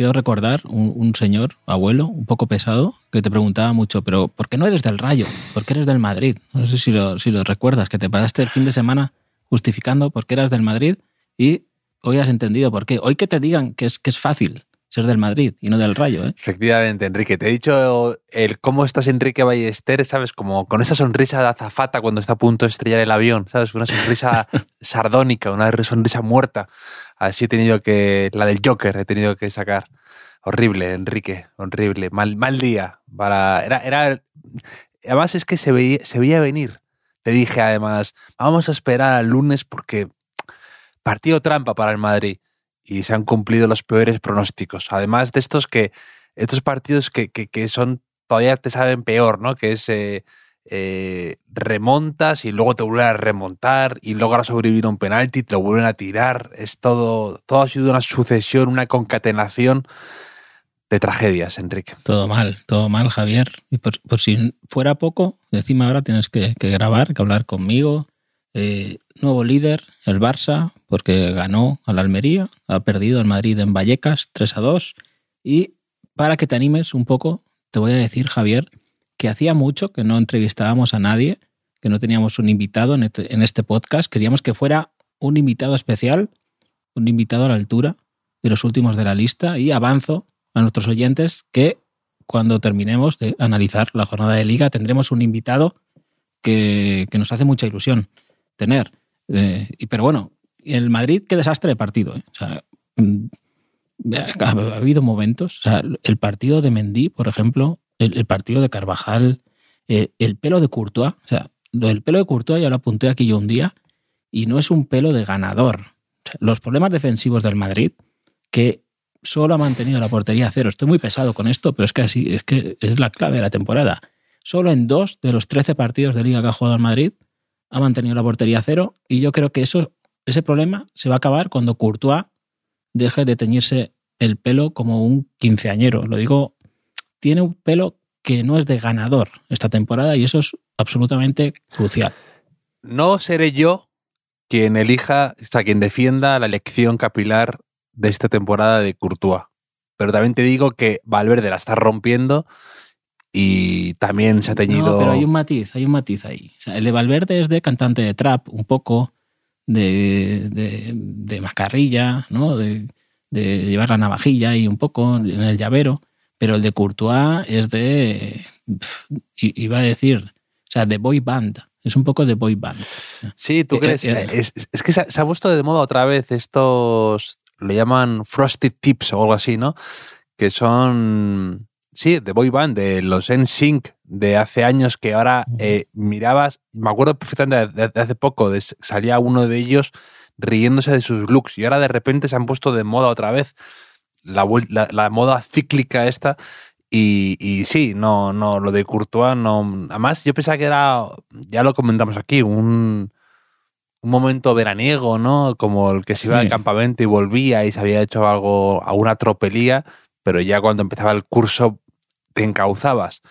quiero recordar, un, un, señor, abuelo, un poco pesado, que te preguntaba mucho, pero ¿por qué no eres del Rayo? ¿Por qué eres del Madrid? No sé si lo, si lo recuerdas, que te pasaste el fin de semana justificando por qué eras del Madrid y hoy has entendido por qué. Hoy que te digan que es, que es fácil ser del Madrid y no del Rayo. ¿eh? Efectivamente, Enrique. Te he dicho el cómo estás, Enrique Ballester, ¿sabes? Como con esa sonrisa de azafata cuando está a punto de estrellar el avión, ¿sabes? Una sonrisa sardónica, una sonrisa muerta. Así he tenido que, la del Joker, he tenido que sacar. Horrible, Enrique, horrible. Mal, mal día. Para, era, era, además es que se veía, se veía venir. Te dije además, vamos a esperar al lunes porque partido trampa para el Madrid y se han cumplido los peores pronósticos. Además de estos que estos partidos que, que, que son todavía te saben peor, ¿no? Que es eh, eh, remontas y luego te vuelven a remontar y logras sobrevivir a un penalti, te lo vuelven a tirar. Es todo, todo ha sido una sucesión, una concatenación de tragedias, Enrique. Todo mal, todo mal, Javier. Y por, por si fuera poco, encima ahora tienes que, grabar, que hablar conmigo. Eh, nuevo líder, el Barça, porque ganó al Almería, ha perdido al Madrid en Vallecas 3 a 2. Y para que te animes un poco, te voy a decir, Javier, que hacía mucho que no entrevistábamos a nadie, que no teníamos un invitado en este, en este podcast. Queríamos que fuera un invitado especial, un invitado a la altura de los últimos de la lista. Y avanzo a nuestros oyentes que cuando terminemos de analizar la jornada de liga tendremos un invitado que, que nos hace mucha ilusión tener. Eh, y, pero bueno, el Madrid, qué desastre de partido. ¿eh? Sea, ha, ha, habido momentos, el partido de Mendy, por ejemplo, el, el partido de Carvajal, eh, el pelo de Courtois, o sea, del pelo de Courtois ya lo apunté aquí yo un día, y no es un pelo de ganador. Los problemas defensivos del Madrid, que solo ha mantenido la portería a cero. Estoy muy pesado con esto, pero es que así, es que es la clave de la temporada. Solo en dos de los 13 partidos de liga que ha jugado el Madrid ha mantenido la portería a cero y yo creo que eso, ese problema se va a acabar cuando Courtois deje de teñirse el pelo como un quinceañero. Lo digo, tiene un pelo que no es de ganador esta temporada y eso es absolutamente crucial. No seré yo quien elija, o sea, quien defienda la elección capilar de esta temporada de Courtois. Pero también te digo que Valverde la está rompiendo y también se ha teñido. No, pero hay un matiz, hay un matiz ahí. O sea, el de Valverde es de cantante de trap, un poco, de, de, de macarrilla, ¿no? De, de, llevar la navajilla y un poco en el llavero. Pero el de Courtois es de. iba a decir, o sea, de boy band. Es un poco de boy band. O sea, sí, tú crees. Eh, eh, es, es, que se ha puesto de moda otra vez estos. Le llaman Frosted Tips o algo así, ¿no? Que son sí, de boy band, de los NSYNC de hace años que ahora eh, mirabas, me acuerdo perfectamente de, de hace poco, de, salía uno de ellos riéndose de sus looks y ahora de repente se han puesto de moda otra vez la, la, la moda cíclica esta y, y, sí, no, no, lo de Courtois no. Además, yo pensaba que era, ya lo comentamos aquí, un, un momento veraniego, ¿no? Como el que se iba sí. al campamento y volvía y se había hecho algo, alguna tropelía, pero ya cuando empezaba el curso te encauzabas.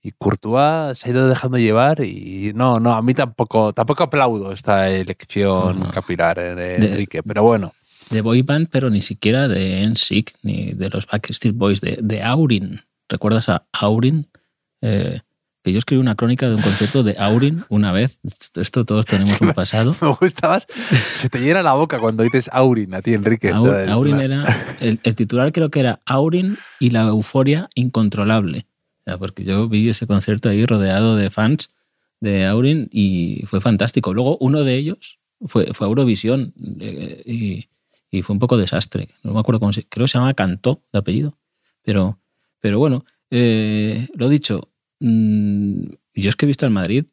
Y Courtois se ha ido dejando llevar y no, no, a mí tampoco, tampoco aplaudo esta elección no. capilar, eh, Enrique, de, pero bueno. De boy band, pero ni siquiera de NSYNC ni de los Backstreet Boys, de, de Aurin. ¿Recuerdas a Aurin? Eh, que yo escribí una crónica de un concierto de Aurin una vez. Esto todos tenemos un pasado. Me gustabas. Se te llena la boca cuando dices Aurin a ti, Enrique. Aur, Aurin era. El, el, titular creo que era Aurin y la euforia incontrolable. O sea, porque yo vi ese concierto ahí rodeado de fans de Aurin y fue fantástico. Luego uno de ellos fue, fue Eurovisión eh, y, y fue un poco desastre. No me acuerdo cómo se, creo que se llama Cantó de apellido. Pero, pero bueno, eh, lo dicho, mm, yo es que he visto al Madrid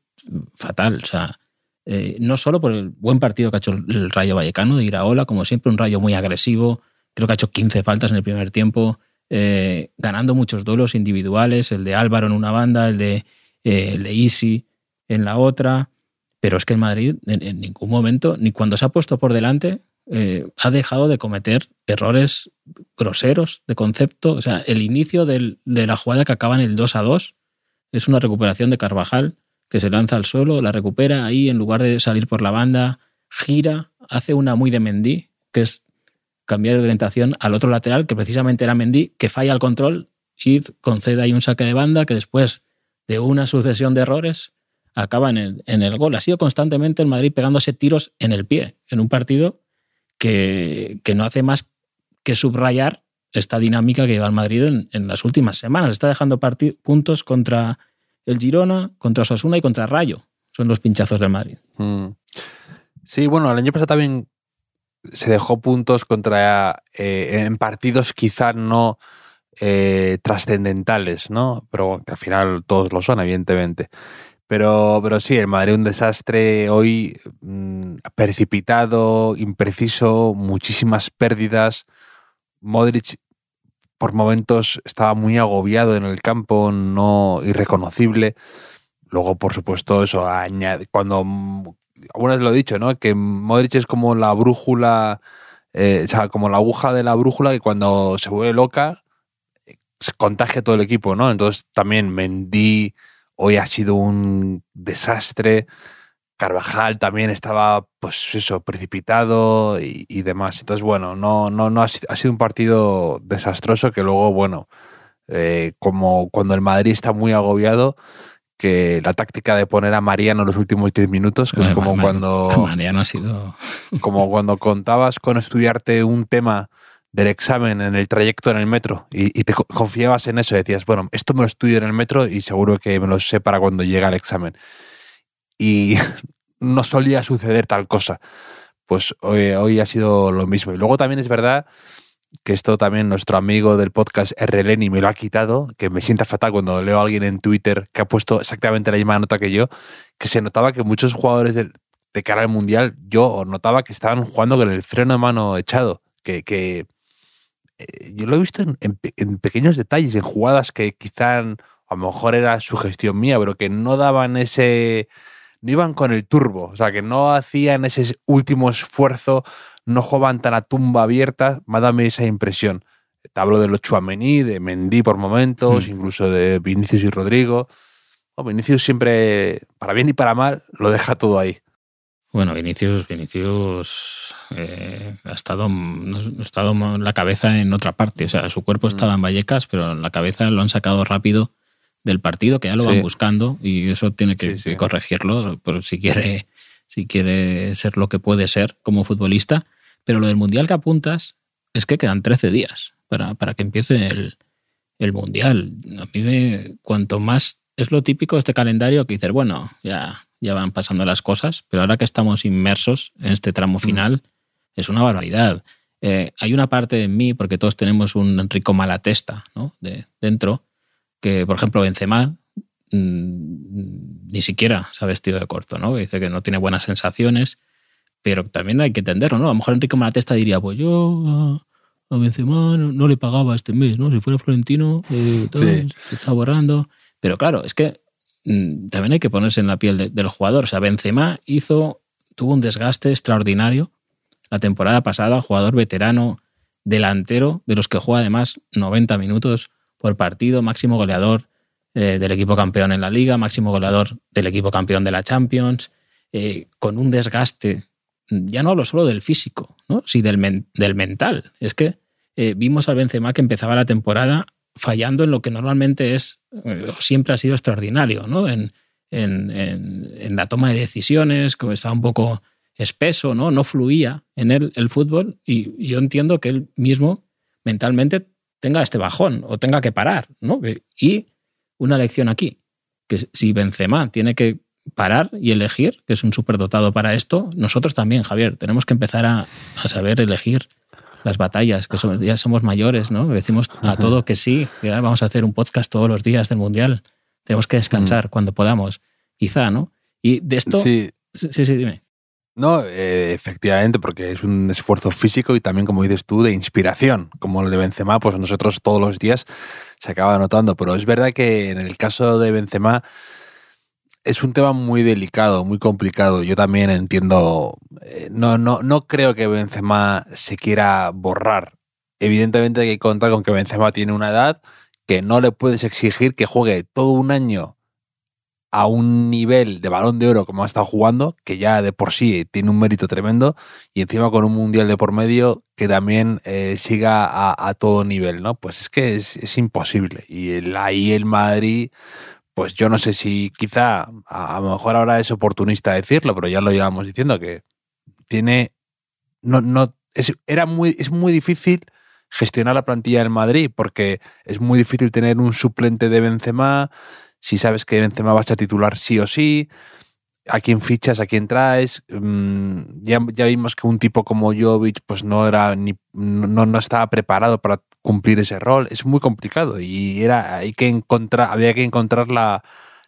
fatal, o sea, eh, no solo por el buen partido que ha hecho el Rayo Vallecano de Iraola, como siempre, un Rayo muy agresivo, creo que ha hecho 15 faltas en el primer tiempo, eh, ganando muchos duelos individuales, el de Álvaro en una banda, el de, de Easy en la otra, pero es que el Madrid en, ningún momento, ni cuando se ha puesto por delante, eh, ha dejado de cometer errores groseros de concepto. O sea, el inicio de la jugada que acaba en el 2 a 2 es una recuperación de Carvajal que se lanza al suelo, la recupera ahí en lugar de salir por la banda, gira, hace una muy de Mendy, que es cambiar de orientación al otro lateral, que precisamente era Mendy, que falla el control y concede ahí un saque de banda que después de una sucesión de errores acaba en el, en el gol. Ha sido constantemente el Madrid pegándose tiros en el pie, en un partido que, que no hace más que subrayar esta dinámica que lleva el Madrid en, en las últimas semanas. Está dejando puntos contra el Girona, contra Osasuna y contra Rayo. Son los pinchazos del Madrid. Mm. Sí, bueno, el año pasado también se dejó puntos contra eh, en partidos quizás no eh, trascendentales, ¿no? Pero al final todos lo son, evidentemente. Pero, pero sí, el Madrid un desastre hoy mmm, precipitado, impreciso, muchísimas pérdidas. Modric por momentos estaba muy agobiado en el campo, no irreconocible. Luego, por supuesto, eso añade, cuando alguna vez lo he dicho, ¿no? Que Modric es como la brújula, eh, o sea, como la aguja de la brújula que cuando se vuelve loca se contagia todo el equipo, ¿no? Entonces también Mendy Hoy ha sido un desastre. Carvajal también estaba, pues eso, precipitado y, y demás. Entonces, bueno, no, no, no ha, ha, sido un partido desastroso que luego, bueno, eh, como cuando el Madrid está muy agobiado, que la táctica de poner a Mariano en los últimos 10 minutos, que bueno, es como cuando. Mariano ha sido. Como cuando contabas con estudiarte un tema del examen en el trayecto en el metro y, y, te confiabas en eso, decías, bueno, esto me lo estudio en el metro y seguro que me lo sé para cuando llega el examen. Y no solía suceder tal cosa. Pues hoy, hoy, ha sido lo mismo. Y luego también es verdad que esto también nuestro amigo del podcast RLN me lo ha quitado, que me sienta fatal cuando leo a alguien en Twitter que ha puesto exactamente la misma nota que yo, que se notaba que muchos jugadores de, cara al Mundial, yo notaba que estaban jugando con el freno de mano echado, que, que eh, yo lo he visto en, en, pequeños detalles, en jugadas que quizá a lo mejor era su gestión mía, pero que no daban ese, no iban con el turbo, o sea, que no hacían ese último esfuerzo, no jugaban tan a tumba abierta, me ha esa impresión. Te hablo de los Chuamení, de Mendy por momentos, mm. incluso de Vinicius y Rodrigo. Oh, Vinicius siempre, para bien y para mal, lo deja todo ahí. Bueno, Vinicius, Vinicius eh, ha estado, ha estado la cabeza en otra parte. O sea, su cuerpo estaba en Vallecas, pero la cabeza lo han sacado rápido del partido, que ya lo sí. van buscando, y eso tiene que, sí, sí. que corregirlo, por si quiere, si quiere ser lo que puede ser como futbolista. Pero lo del Mundial que apuntas es que quedan 13 días para, para que empiece el, el Mundial. A mí me, cuanto más es lo típico de este calendario que dices, bueno, ya ya van pasando las cosas, pero ahora que estamos inmersos en este tramo final, mm. es una barbaridad. Eh, hay una parte de mí, porque todos tenemos un rico malatesta ¿no? de, dentro, que por ejemplo Benzema mmm, ni siquiera se ha vestido de corto, ¿no? dice que no tiene buenas sensaciones, pero también hay que entenderlo, ¿no? A lo mejor Enrique Malatesta diría, pues yo a, Benzema no, no, le pagaba este mes, ¿no? Si fuera Florentino, eh, todo, sí. se está borrando. Pero claro, es que Mm, también hay que ponerse en la piel de, del jugador. O sea, Benzema hizo, tuvo un desgaste extraordinario la temporada pasada, jugador veterano, delantero, de los que juega además 90 minutos por partido, máximo goleador eh, del equipo campeón en la liga, máximo goleador del equipo campeón de la Champions, eh, con un desgaste, ya no hablo solo del físico, ¿no? sí del, men del mental. Es que eh, vimos al Benzema que empezaba la temporada fallando en lo que normalmente es, siempre ha sido extraordinario, ¿no? En, la toma de decisiones, que estaba un poco espeso, ¿no? No fluía en él el fútbol y yo entiendo que él mismo mentalmente tenga este bajón o tenga que parar, ¿no? Y una lección aquí, que si Benzema tiene que parar y elegir, que es un superdotado para esto, nosotros también, Javier, tenemos que empezar a, a saber elegir las batallas, que ya somos mayores, ¿no? Decimos a todo que sí, que vamos a hacer un podcast todos los días del Mundial. Tenemos que descansar cuando podamos. Quizá, ¿no? Y de esto... Sí, sí, sí dime. No, eh, efectivamente, porque es un esfuerzo físico y también, como dices tú, de inspiración, como el de Benzema, pues nosotros todos los días se acaba notando. Pero es verdad que en el caso de Benzema es un tema muy delicado, muy complicado. Yo también entiendo, eh, no, no, no creo que Benzema se quiera borrar. Evidentemente hay que contar con que Benzema tiene una edad que no le puedes exigir que juegue todo un año a un nivel de balón de oro como ha estado jugando, que ya de por sí tiene un mérito tremendo, y encima con un mundial de por medio que también eh, siga a, todo nivel, ¿no? Pues es que es, imposible. Y el, ahí el Madrid, pues yo no sé si quizá, a, lo mejor ahora es oportunista decirlo, pero ya lo llevamos diciendo, que tiene, no, no, es, era muy, es muy difícil gestionar la plantilla del Madrid, porque es muy difícil tener un suplente de Benzema, si sabes que Benzema vas a titular sí o sí, a quién fichas, a quién traes. Mm, ya, ya vimos que un tipo como Jovic pues no era ni no, no, estaba preparado para cumplir ese rol. Es muy complicado y era hay que encontrar, había que encontrar la,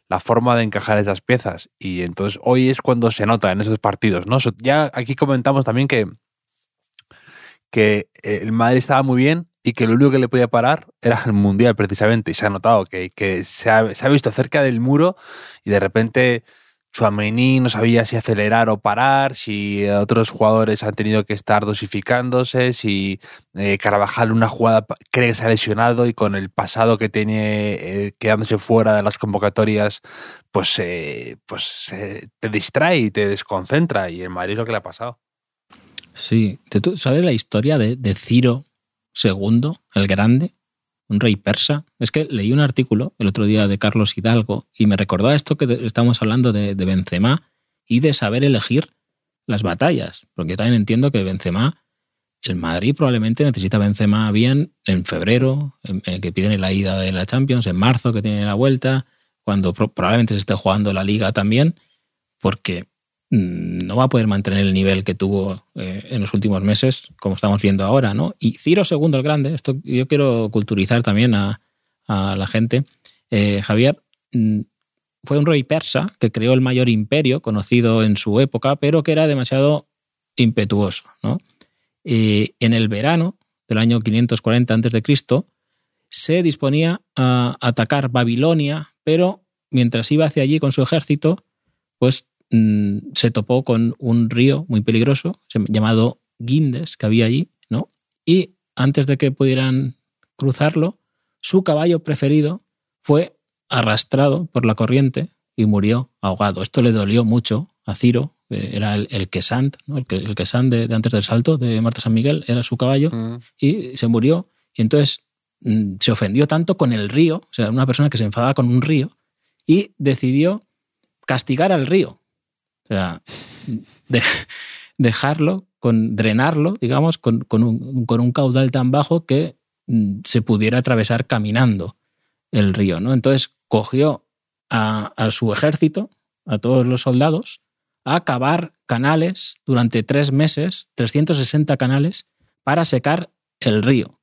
la forma de encajar esas piezas. Y entonces hoy es cuando se nota en esos partidos. ¿no? Ya aquí comentamos también que, que el Madrid estaba muy bien, y que lo único que le podía parar era el Mundial precisamente. Y se ha notado que, que se, ha, visto cerca del muro y de repente Suamení no sabía si acelerar o parar, si otros jugadores han tenido que estar dosificándose, si eh, Carvajal una jugada cree que se ha lesionado y con el pasado que tiene eh, quedándose fuera de las convocatorias, pues, eh, pues te distrae y te desconcentra. Y en Madrid lo que le ha pasado. Sí, ¿tú sabes la historia de, de Ciro segundo, el grande, un rey persa. Es que leí un artículo el otro día de Carlos Hidalgo y me recordó esto que estamos hablando de, Benzema y de saber elegir las batallas. Porque yo también entiendo que Benzema, el Madrid probablemente necesita Benzema bien en febrero, que piden la ida de la Champions, en marzo que tiene la vuelta, cuando probablemente se esté jugando la liga también, porque no va a poder mantener el nivel que tuvo eh, en los últimos meses, como estamos viendo ahora, ¿no? Y Ciro II el Grande, esto yo quiero culturizar también a, la gente. Eh, Javier mm, fue un rey persa que creó el mayor imperio conocido en su época, pero que era demasiado impetuoso, ¿no? en el verano del año 540 a.C., se disponía a atacar Babilonia, pero mientras iba hacia allí con su ejército, pues Mm, se topó con un río muy peligroso llamado Guindes que había allí, ¿no? Y antes de que pudieran cruzarlo, su caballo preferido fue arrastrado por la corriente y murió ahogado. Esto le dolió mucho a Ciro, era el, el Quesant, ¿no? el, el Quesant de, antes del salto de Marta San Miguel, era su caballo, mm. y se murió. Y entonces mm, se ofendió tanto con el río, o sea, una persona que se enfadaba con un río, y decidió castigar al río. O sea, dejarlo, con, drenarlo, digamos, con, un, caudal tan bajo que mm, se pudiera atravesar caminando el río. ¿no? Entonces cogió a, su ejército, a todos los soldados, a cavar canales durante tres meses, 360 canales, para secar el río.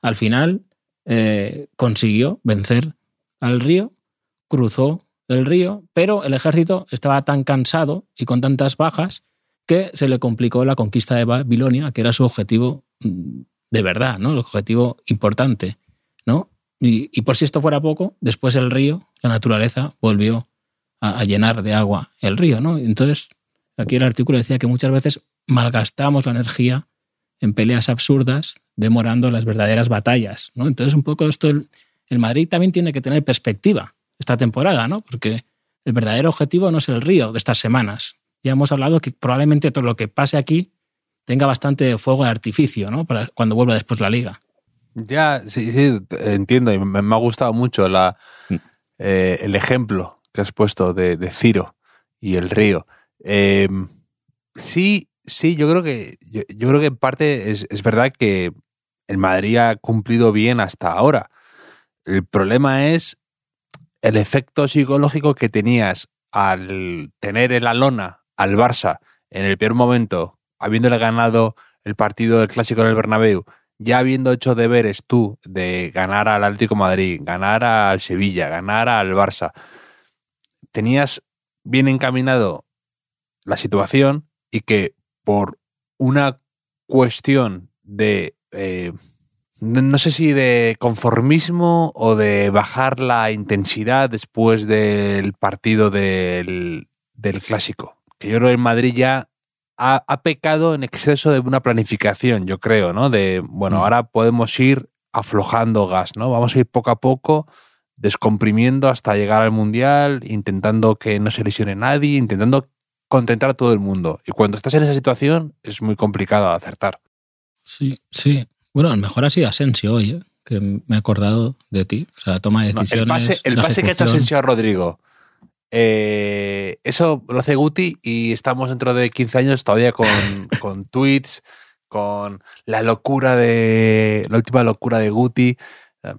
Al final eh, consiguió vencer al río, cruzó del río, pero el ejército estaba tan cansado y con tantas bajas que se le complicó la conquista de Babilonia, que era su objetivo mm, de verdad, ¿no? El objetivo importante, ¿no? Y, por si esto fuera poco, después el río, la naturaleza, volvió a, llenar de agua el río, ¿no? Entonces, aquí el artículo decía que muchas veces malgastamos la energía en peleas absurdas, demorando las verdaderas batallas, ¿no? Entonces, un poco esto, el Madrid también tiene que tener perspectiva esta temporada, ¿no? Porque el verdadero objetivo no es el río de estas semanas. Ya hemos hablado que probablemente todo lo que pase aquí tenga bastante fuego de artificio, ¿no? Para cuando vuelva después la liga. Ya, sí, sí, entiendo. Y me, ha gustado mucho la, mm. eh, el ejemplo que has puesto de, Ciro y el río. Em, sí, sí, yo creo que yo, yo creo que en parte es, es, verdad que el Madrid ha cumplido bien hasta ahora. El problema es el efecto psicológico que tenías al tener en la lona al Barça en el peor momento, habiéndole ganado el partido del clásico en el Bernabéu, ya habiendo hecho deberes tú de ganar al Atlético Madrid, ganar al Sevilla, ganar al Barça, tenías bien encaminado la situación y que por una cuestión de, eh, no sé si de conformismo o de bajar la intensidad después del partido del, del clásico, que yo creo que el Madrid ya ha, ha pecado en exceso de una planificación, yo creo, ¿no? De, bueno, Mm. ahora podemos ir aflojando gas, ¿no? Vamos a ir poco a poco descomprimiendo hasta llegar al Mundial, intentando que no se lesione nadie, intentando contentar a todo el mundo. Y cuando estás en esa situación es muy complicado acertar. Sí, sí. Bueno, el mejor ha sido Asensio hoy, ¿eh? que me he acordado de ti. O sea, toma de No, el decisiones. pase, el la pase que ha hecho. Asensio a Rodrigo, eh, eso lo hace Guti y estamos dentro de 15 años todavía con, con tweets, con la locura de. la última locura de Guti.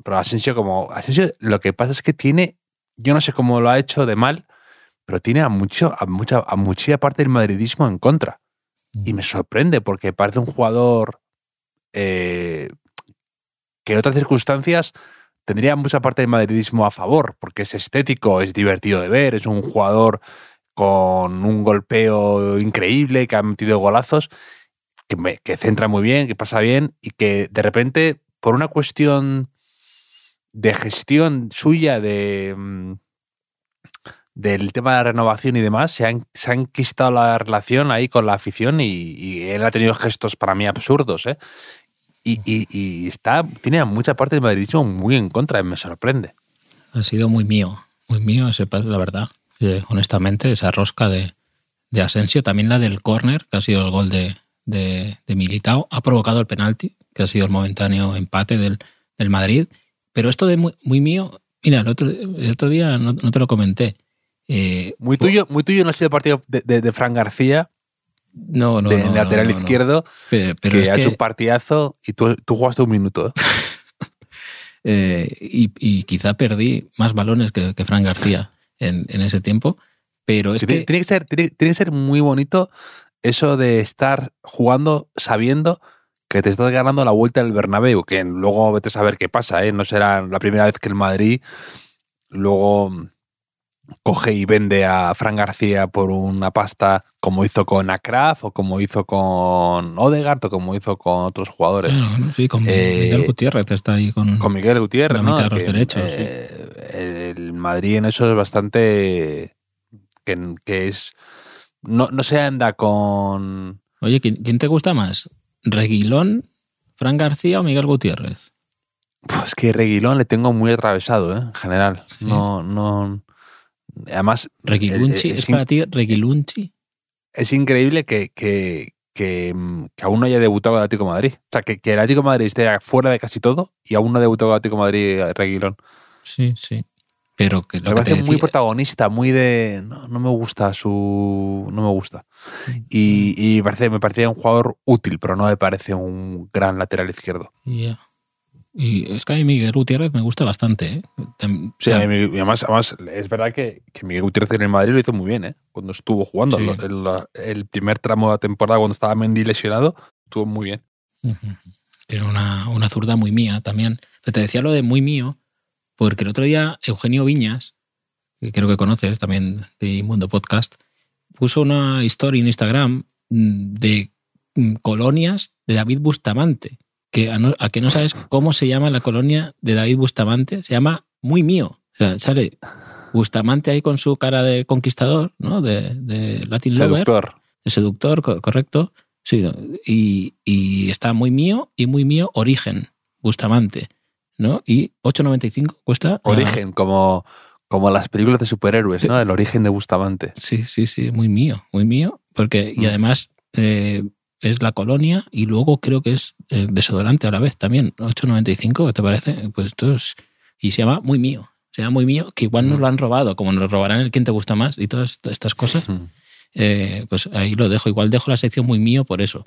Pero Asensio, como. Asensio, lo que pasa es que tiene. Yo no sé cómo lo ha hecho de mal, pero tiene a mucho, a mucha, a mucha parte del madridismo en contra. Y me sorprende porque parece un jugador eh, que en otras circunstancias tendría mucha parte del madridismo a favor, porque es estético, es divertido de ver, es un jugador con un golpeo increíble, que ha metido golazos, que, me- centra muy bien, que pasa bien, y que de repente, por una cuestión de gestión suya de mm, del tema de la renovación y demás, se han, se ha enquistado la relación ahí con la afición y, y él ha tenido gestos para mí absurdos, ¿eh? Y, y- y está, tiene a mucha parte del madridismo muy en contra, me sorprende. Ha sido muy mío, muy mío ese pase, la verdad. Eh, honestamente, esa rosca de, de Asensio, también la del córner, que ha sido el gol de, de, de Militao, ha provocado el penalti, que ha sido el momentáneo empate del, del Madrid. Pero esto de muy, muy mío, mira, el otro, el otro día no, no te lo comenté. Eh, Muy tuyo, muy tuyo no ha sido el partido de, de, de Fran García, no, no, de no, lateral izquierdo, Pe- Pero, que ha que, hecho un partidazo y tú, tú jugaste un minuto. ¿eh? y, y quizá perdí más balones que, que Fran García en, en ese tiempo. Pero es tiene, que tiene que ser, tiene, tiene que ser muy bonito eso de estar jugando sabiendo que te estás ganando la vuelta del Bernabéu, que luego vete a saber qué pasa, ¿eh? No será la primera vez que el Madrid luego coge y vende a Fran García por una pasta como hizo con Akraf o como hizo con Odegaard o como hizo con otros jugadores. Bueno, sí, con Eh, Miguel Gutiérrez está ahí con, Con Miguel Gutiérrez, La ¿no? mitad de los Que, derechos, eh, El Madrid en eso es bastante. que, que es. No, no se anda con. Oye, ¿quién, quién te gusta más? ¿Reguilón, Fran García o Miguel Gutiérrez? Pues que Reguilón le tengo muy atravesado, ¿eh? En general. Sí. No, no. Además, ¿Reguilunchi? eh, ¿Es es, para ti Reguilunchi? es increíble que, que, que, mm, que aún no haya debutado el Atlético de Madrid. O sea, que, que el Atlético de Madrid esté fuera de casi todo y aún no ha debutado el Atlético de Madrid eh, Reguilón. Sí, sí. Pero que Me parece muy protagonista, muy de. No, no me gusta su. No me gusta. Y, y me parece, me parecía un jugador útil, pero no me parece un gran lateral izquierdo. Ya. Y es que a mí Miguel Gutiérrez me gusta bastante. ¿eh? Sí, o sea, mí- además, además, es verdad que, que Miguel Gutiérrez en el Madrid lo hizo muy bien, ¿eh? Cuando estuvo jugando. Sí. El, primer tramo de la temporada, cuando estaba Mendy lesionado, estuvo muy bien. Tiene una, una zurda muy mía también. Pero te decía lo de muy mío, porque el otro día Eugenio Viñas, que creo que conoces también de Mundo Podcast, puso una historia en Instagram mm, de mm, colonias de David Bustamante. Que a, no- a que no sabes cómo se llama la colonia de David Bustamante, se llama Muy Mío. O sea, sale Bustamante ahí con su cara de conquistador, ¿no? De, de Latin Lover Seductor. de seductor, co- correcto. Sí, y, y está muy mío y muy mío origen, Bustamante, ¿no? Y 8.95 cuesta. Origen, como, como las películas de superhéroes, ¿no? El origen de Bustamante. sí, sí, sí, muy mío, muy mío. Porque, y Mm. además eh, es la colonia y luego creo que es eh, desodorante a la vez también. 8.95, ¿qué te parece? Pues esto es. Y se llama muy mío. Se llama muy mío, que igual nos Mm. lo han robado, como nos robarán el quién te gusta más y todas estas cosas. Mm. eh, pues ahí lo dejo. Igual dejo la sección muy mío por eso.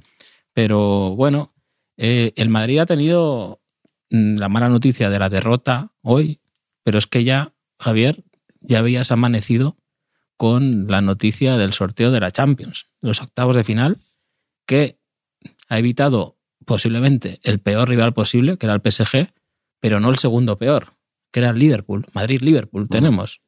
Pero bueno, eh, el Madrid ha tenido mm, la mala noticia de la derrota hoy, pero es que ya, Javier, ya habías amanecido con la noticia del sorteo de la Champions, los octavos de final, que ha evitado posiblemente el peor rival posible, que era el PSG, pero no el segundo peor, que era el Liverpool. Madrid-Liverpool tenemos.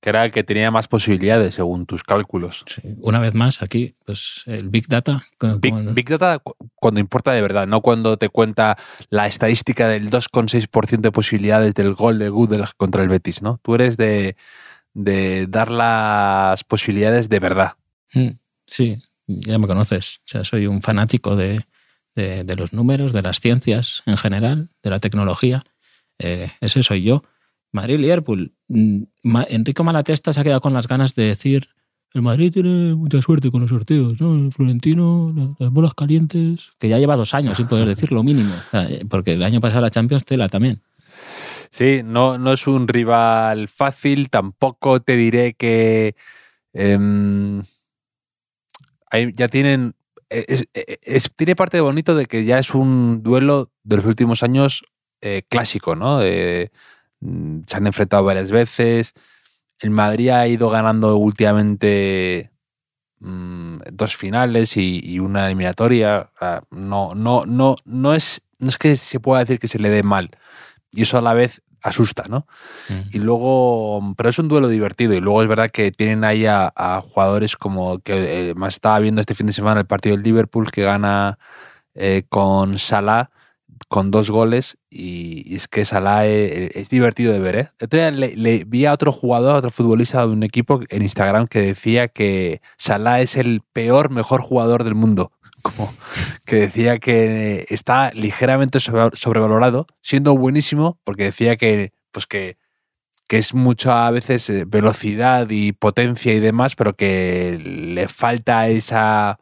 Que era el que tenía más posibilidades, según tus cálculos. Sí, Una vez más, aquí, pues el Big Data. Big, Data cu- cuando importa de verdad, no cuando te cuenta la estadística del 2,6% de posibilidades del gol de Gudel contra el Betis, ¿no? Tú eres de, de dar las posibilidades de verdad. Mm, Sí, ya me conoces. O sea, soy un fanático de, de- los números, de las ciencias en general, de la tecnología. Eh, ese soy yo. Madrid-Liverpool. Mm, Ma- Enrico Malatesta se ha quedado con las ganas de decir el Madrid tiene mucha suerte con los sorteos, ¿no? El Florentino, la- las bolas calientes, que ya lleva dos años sin poder decir lo mínimo. Eh, porque el año pasado la Champions tela también. Sí, no, no es un rival fácil, tampoco te diré que em, hay- ya tienen... es- es- tiene parte bonito de que ya es un duelo de los últimos años eh, clásico, ¿no? Mm, se han enfrentado varias veces. El Madrid ha ido ganando últimamente mm, dos finales y, y una eliminatoria. No, no, no, no es, no es que se pueda decir que se le dé mal. Y eso a la vez asusta, ¿no? Y luego, pero es un duelo divertido. Y luego es verdad que tienen ahí a, a jugadores como que eh, más estaba viendo este fin de semana el partido del Liverpool que gana eh, con Salah con dos goles y, y es que Salah eh, es, divertido de ver. ¿eh? Día le, le vi a otro jugador, a otro futbolista de un equipo en Instagram que decía que Salah es el peor, mejor jugador del mundo. Como que decía que está ligeramente sobre- sobrevalorado, siendo buenísimo, porque decía que, pues que, que es mucho a veces eh, velocidad y potencia y demás, pero que le falta esa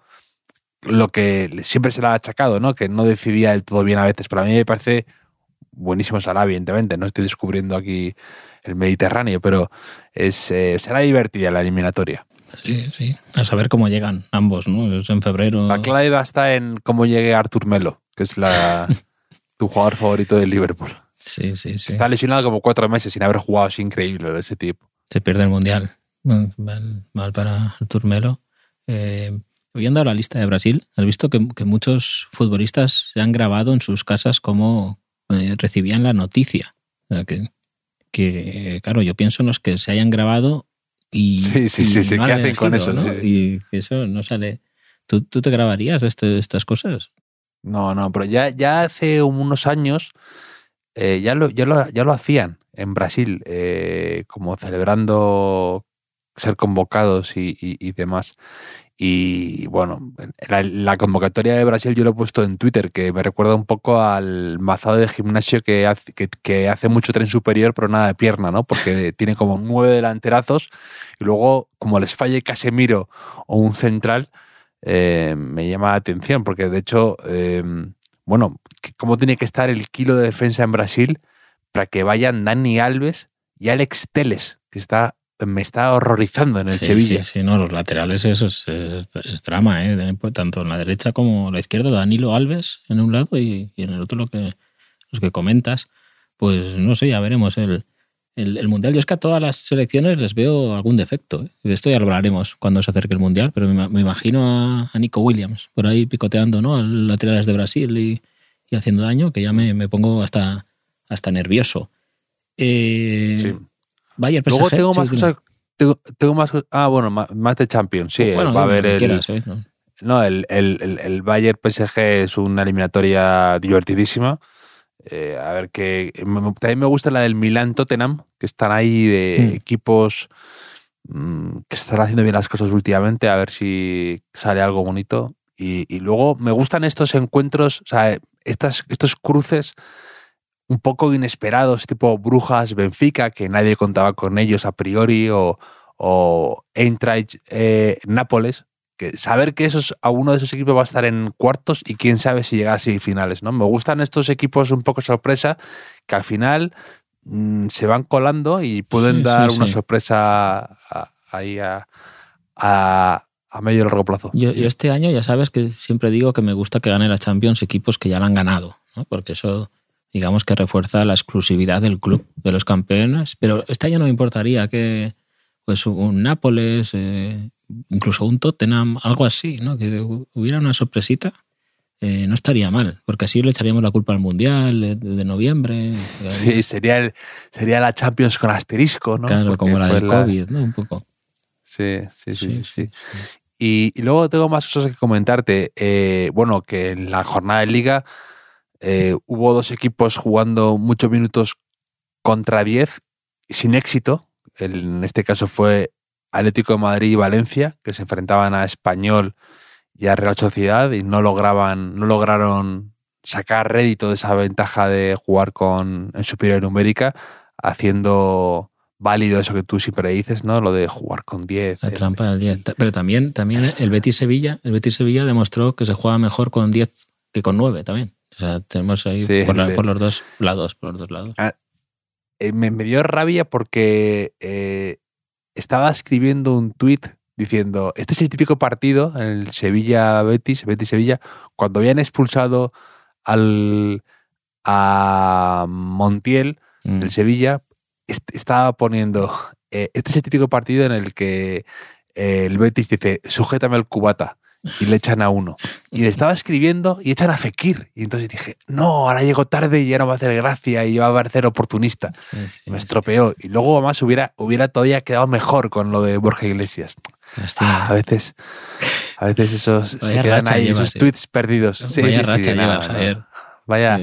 lo que siempre se le ha achacado, ¿no? Que no decidía del todo bien a veces, pero a mí me parece buenísimo Salah, evidentemente, no estoy descubriendo aquí el Mediterráneo, pero es, eh, será divertida la eliminatoria. Sí, sí. A saber cómo llegan ambos, ¿no? Es en febrero. La clave va a estar en cómo llegue Artur Melo, que es la, tu jugador favorito del Liverpool. Sí, sí, sí. Está lesionado como cuatro meses sin haber jugado, es increíble de ese tipo. Se pierde el mundial. Mal, mal para el Turmelo. Eh, viendo la lista de Brasil, has visto que, que muchos futbolistas se han grabado en sus casas cómo eh, recibían la noticia. O sea, que, que, claro, yo pienso en los que se hayan grabado y. Sí, sí, y sí, sí, no ¿qué hacen con eso? ¿no? Sí, sí. Y eso no sale. ¿Tú, tú te grabarías de este- estas cosas? No, no, pero ya, ya hace unos años eh, ya, lo, ya, lo, ya lo hacían en Brasil, eh, como celebrando ser convocados y, y- y demás. Y bueno, la, la convocatoria de Brasil yo lo he puesto en Twitter, que me recuerda un poco al mazado de gimnasio que hace, que, que hace mucho tren superior, pero nada de pierna, ¿no? Porque tiene como nueve delanterazos y luego, como les falle Casemiro o un central, eh, me llama la atención, porque de hecho, eh, bueno, ¿cómo tiene que estar el kilo de defensa en Brasil para que vayan Dani Alves y Alex Teles, que está me está horrorizando en el Sí, Sevilla? Sí, sí, no, los laterales eso es, es- es drama, ¿eh? Pues Tanto en la derecha como en la izquierda, Danilo Alves en un lado y, y en el otro lo que, los que comentas. Pues no sé, ya veremos el, el, el Mundial. Yo es que a todas las selecciones les veo algún defecto. ¿eh? De esto ya lo hablaremos cuando se acerque el Mundial, pero me, me imagino a, a Nico Williams por ahí picoteando, ¿no? Al laterales de Brasil y, y haciendo daño, que ya me, me pongo hasta, hasta nervioso. Eh, Sí. Bayern, Luego tengo sí, más dime. cosas. Tengo, tengo más Ah, bueno, más de Champions. Sí, Bueno, va a haber el, quieras, ¿eh? ¿no? No, el, el, el, el Bayern PSG es una eliminatoria divertidísima. Eh, a ver que también me gusta la del Milan Tottenham, que están ahí de Mm. equipos mm, que están haciendo bien las cosas últimamente, a ver si sale algo bonito. Y, y luego me gustan estos encuentros, o sea, estas, estos cruces un poco inesperados, tipo Brujas, Benfica, que nadie contaba con ellos a priori, o, o Eintracht, eh, Nápoles, que saber que esos, a uno de esos equipos va a estar en cuartos y quién sabe si llega a semifinales, ¿no? Me gustan estos equipos un poco sorpresa, que al final mm, se van colando y pueden Sí, dar sí, una sí. sorpresa a- ahí a, a, a medio y largo plazo. Yo, yo este año ya sabes que siempre digo que me gusta que gane la Champions equipos que ya la han ganado, ¿no? porque eso digamos que refuerza la exclusividad del club de los campeones. Pero este año no me importaría que pues un Nápoles, eh, incluso un Tottenham, algo así, ¿no? que hubiera una sorpresita. eh, no estaría mal, porque así le echaríamos la culpa al Mundial de, de noviembre. Sí, sería, el, sería la Champions con asterisco, ¿no? Claro, Porque como la del COVID, ¿no? Un poco. Sí, sí, sí, sí. sí. Y, y luego tengo más cosas que comentarte. Eh, bueno, que en la jornada de liga eh, hubo dos equipos jugando muchos minutos contra 10 sin éxito. El- en este caso fue Atlético de Madrid y Valencia, que se enfrentaban a Español y a Real Sociedad y no lograban, no lograron sacar rédito de esa ventaja de jugar con en superior numérica, haciendo válido eso que tú siempre dices, ¿no? Lo de jugar con 10. La el- trampa del 10. Pero también, también el Betis Sevilla, el Betis Sevilla demostró que se juega mejor con 10 que con 9 también. O sea, tenemos ahí Sí, por, la- el- por los dos lados, por los dos lados. eh, me, me dio rabia porque eh, estaba escribiendo un tuit diciendo, este es el típico partido, en el Sevilla-Betis, Betis-Sevilla, cuando habían expulsado al, a Montiel Mm. del Sevilla, est- estaba poniendo, eh, este es el típico partido en el que el Betis dice, sujétame el cubata. Y le echan a uno. Y le estaba escribiendo y echan a Fekir. Y entonces dije, no, ahora llego tarde y ya no va a hacer gracia y va a parecer oportunista. Sí, sí, Me estropeó. Y luego además hubiera, hubiera todavía quedado mejor con lo de Borja Iglesias. Ah, a veces, a veces esos se quedan ahí, esos tweets perdidos. Sí, Vaya nada, no. Vaya,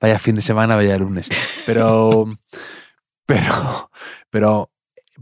vaya fin de semana, vaya lunes. Pero, pero, pero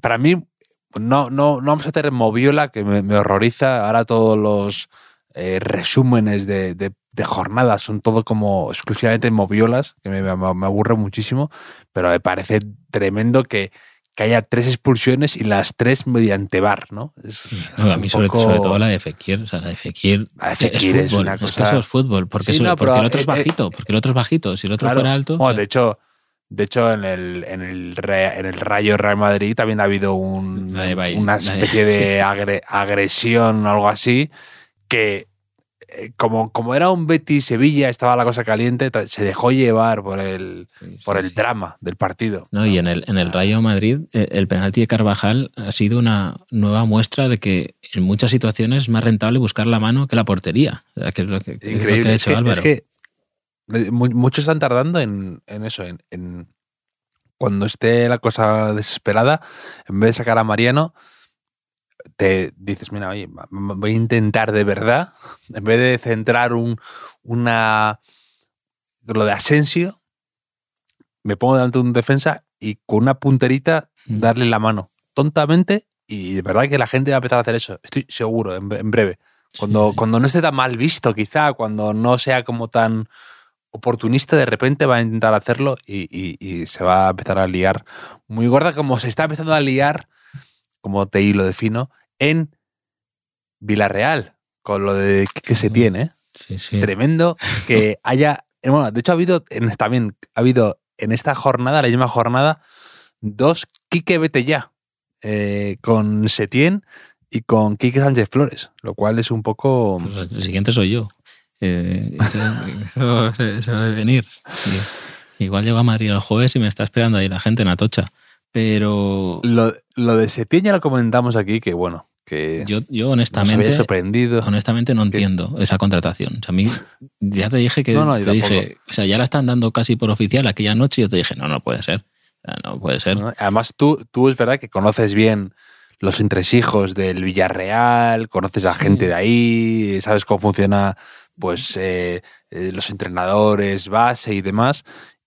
para mí, no, no, no vamos a tener moviola, que me, me horroriza. Ahora todos los eh, resúmenes de, de, de jornadas son todo como exclusivamente moviolas, que me, me, me aburre muchísimo. Pero me parece tremendo que, que haya tres expulsiones y las tres mediante bar, ¿no? Es no, a mí sobre, poco- sobre todo la de Fekir, o sea, la de Fekir, La de Fekir es es fútbol, una es que cosa- eso es fútbol, porque, Sí, no, porque el otro es eh, eh, bajito, porque el otro es bajito, si el otro Claro. fuera alto, Bueno, o sea, de hecho, de hecho en el en el en el Rayo Real Madrid también ha habido un- una especie de agre- agresión o algo así que eh, como, como era un Betis Sevilla estaba la cosa caliente se dejó llevar por el sí, sí, por el sí. drama del partido No, y en el, en el Rayo Madrid, eh, el penalti de Carvajal ha sido una nueva muestra de que en muchas situaciones es más rentable buscar la mano que la portería. Que es lo que, que es lo que ha increíble es hecho que, Álvaro. es que, mu- muchos están tardando en, en eso en, en- cuando esté la cosa desesperada en vez de sacar a Mariano te dices, mira, oye, voy a intentar de verdad, en vez de centrar un, una lo de Asensio, me pongo delante de un defensa y con una punterita Mm. darle la mano, tontamente, y de verdad que la gente va a empezar a hacer eso, estoy seguro, en, en breve. Cuando, Sí. cuando no esté tan mal visto, quizá, cuando no sea como tan oportunista, de repente va a intentar hacerlo y, y- y se va a empezar a liar muy gorda, como se está empezando a liar, como te lo defino, en Villarreal, con lo de que se tiene. Sí, sí. Tremendo que haya. Bueno, de hecho, ha habido en, también ha habido en esta jornada, la misma jornada, dos Quique Vete ya, eh, con Setién y con Quique Sánchez Flores, lo cual es un poco. Pues el siguiente soy yo. Eh, eso, eso- eso debe venir. Y- igual llego a Madrid el jueves y me está esperando ahí la gente en Atocha. Pero Lo, lo de Setién ya lo comentamos aquí, que bueno, que yo, yo honestamente, sorprendido. honestamente no ¿Qué? entiendo esa contratación. O sea, a mí ya te dije que No, no, te dije, o sea, ya la están dando casi por oficial aquella noche y yo te dije, no, no puede ser. No puede ser. ¿no? Además, tú, tú es verdad que conoces bien los entresijos del Villarreal, conoces a Sí. gente de ahí, sabes cómo funciona pues eh, eh, los entrenadores, base y demás.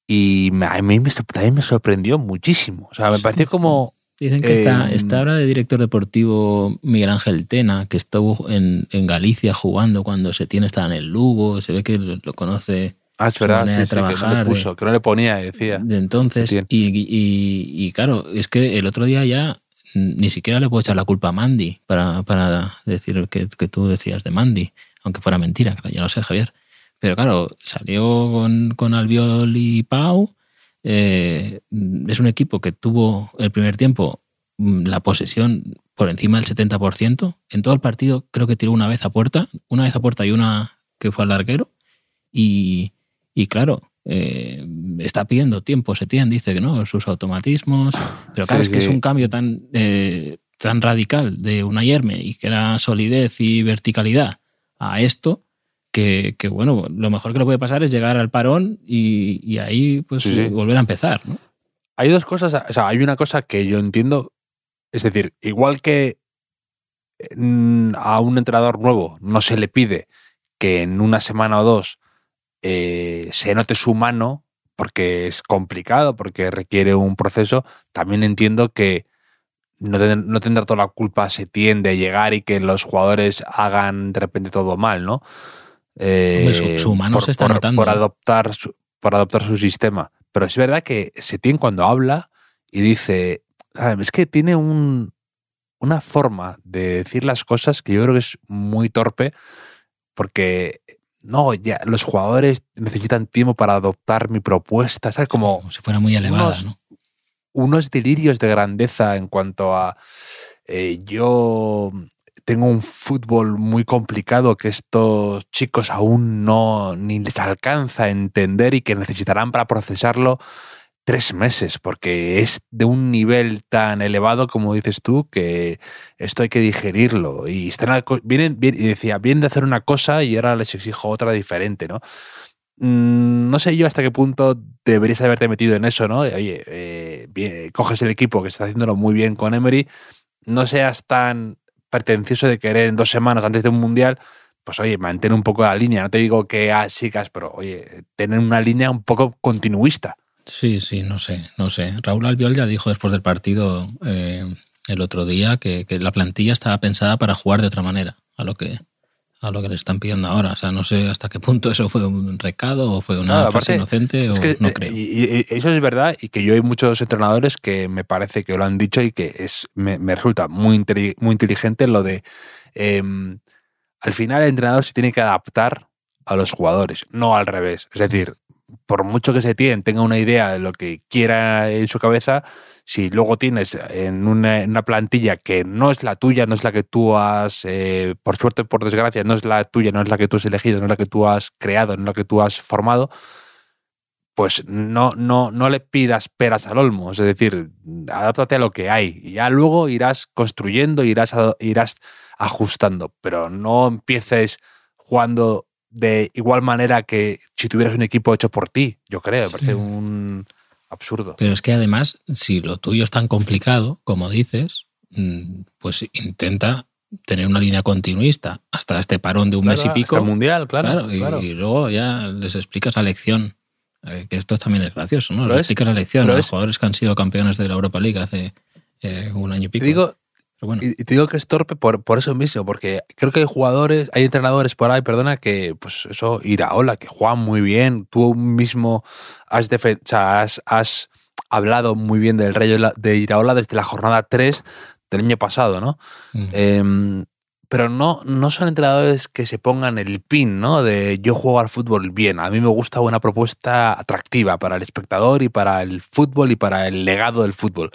Y me- a mí me, también me sorprendió muchísimo. O sea, me pareció como... Dicen que está, Eh, está ahora de director deportivo Miguel Ángel Tena, que estuvo en, en Galicia jugando cuando se tiene estaba en el Lugo, se ve que lo, lo conoce Ah, es verdad, sí, de sí, que no trabajar, le de- puso, que no le ponía, decía. de entonces. Y, y, y claro, es que el otro día ya ni siquiera le puedo echar la culpa a Mandy para, para decir que, que tú decías de Mandy, aunque fuera mentira, ya lo sé, Javier. Pero claro, salió con, con Albiol y Pau. eh, es un equipo que tuvo el primer tiempo mm, la posesión por encima del 70%. En todo el partido creo que tiró una vez a puerta, una vez a puerta y una que fue al larguero. Y, y claro, eh, está pidiendo tiempo, se tiene, dice que no, sus automatismos. Pero claro, Sí, es que sí. es un cambio tan, eh, tan radical de una Yerme y que era solidez y verticalidad a esto, que, que, bueno, lo mejor que le puede pasar es llegar al parón y, y ahí pues Sí, sí. volver a empezar, ¿no? Hay dos cosas, o sea, hay una cosa que yo entiendo, es decir, igual que mm, a un entrenador nuevo no se le pide que en una semana o dos eh, se note su mano, porque es complicado, porque requiere un proceso, también entiendo que no, ten- no tendrá toda la culpa Setién de llegar y que los jugadores hagan de repente todo mal, ¿no? Eh, su- su mano por, se está por- notando, por ¿eh? adoptar su, por adoptar su sistema. Pero es verdad que Setién cuando habla y dice, "Ah, es que tiene un, una forma de decir las cosas que yo creo que es muy torpe, porque no, ya los jugadores necesitan tiempo para adoptar mi propuesta, ¿sabes? Como Como si fuera muy elevada, unos- ¿no? Unos delirios de grandeza en cuanto a eh, yo tengo un fútbol muy complicado que estos chicos aún no ni les alcanza a entender y que necesitarán para procesarlo tres meses, porque es de un nivel tan elevado como dices tú que esto hay que digerirlo. Y están vienen, bien- y decía, vienen de hacer una cosa y ahora les exijo otra diferente, ¿no? Mm, No sé yo hasta qué punto deberías haberte metido en eso, ¿no? Oye, eh, coges el equipo que está haciéndolo muy bien con Emery, no seas tan pretencioso de querer en dos semanas antes de un mundial, pues oye, mantén un poco la línea. No te digo que ah, sigas, pero oye, tener una línea un poco continuista. Sí, sí, no sé, no sé. Raúl Albiol ya dijo después del partido eh, el otro día que la plantilla estaba pensada para jugar de otra manera a lo que a lo que le están pidiendo ahora. O sea, no sé hasta qué punto eso fue un recado o fue una frase aparte, inocente o Es que, no eh, creo. Y, eso es verdad y que yo hay muchos entrenadores que me parece que lo han dicho y que es me, me resulta muy, muy inteligente lo de em, al final el entrenador se tiene que adaptar a los jugadores, no al revés. Es decir, por mucho que se tiene, tenga una idea de lo que quiera en su cabeza, si luego tienes en una, plantilla que no es la tuya, no es la que tú has, eh, por suerte, por desgracia, no es la tuya, no es la que tú has elegido, no es la que tú has creado, no es la que tú has formado, pues no, no, no le pidas peras al olmo. Es decir, adáptate a lo que hay. Y ya luego irás construyendo, irás, irás ajustando. Pero no empieces jugando de igual manera que si tuvieras un equipo hecho por ti, yo creo. Me Sí. parece un absurdo. Pero es que además, si lo tuyo es tan complicado, como dices, mm, pues intenta tener una línea continuista hasta este parón de un mes y pico. hasta el mundial, claro. Claro, y, claro. y luego ya les explicas la lección. eh, que esto también es gracioso, ¿no? Les es- explicas la lección a los es- jugadores que han sido campeones de la Europa League hace eh, un año y Te pico. digo, Pero bueno, Y y te digo que es torpe por, por eso mismo, porque creo que hay jugadores, hay entrenadores por ahí, perdona, que pues eso, Iraola, que juegan muy bien. Tú mismo has, defen- o sea, has, has hablado muy bien del Rey de Iraola desde la jornada 3 del año pasado, ¿no? mm, Em, pero no, no son entrenadores que se pongan el pin, ¿no? De yo juego al fútbol bien. A mí me gusta una propuesta atractiva para el espectador y para el fútbol y para el legado del fútbol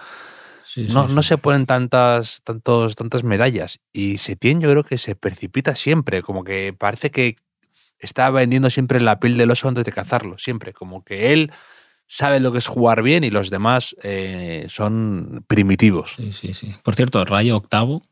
sí, sí, no, sí. no se ponen tantas, tantos, tantas medallas. Y Setién yo creo que se precipita siempre, como que parece que está vendiendo siempre la piel del oso antes de cazarlo, siempre. Como que él sabe lo que es jugar bien y los demás eh, son primitivos. Sí, sí, sí. Por cierto, Rayo octavo,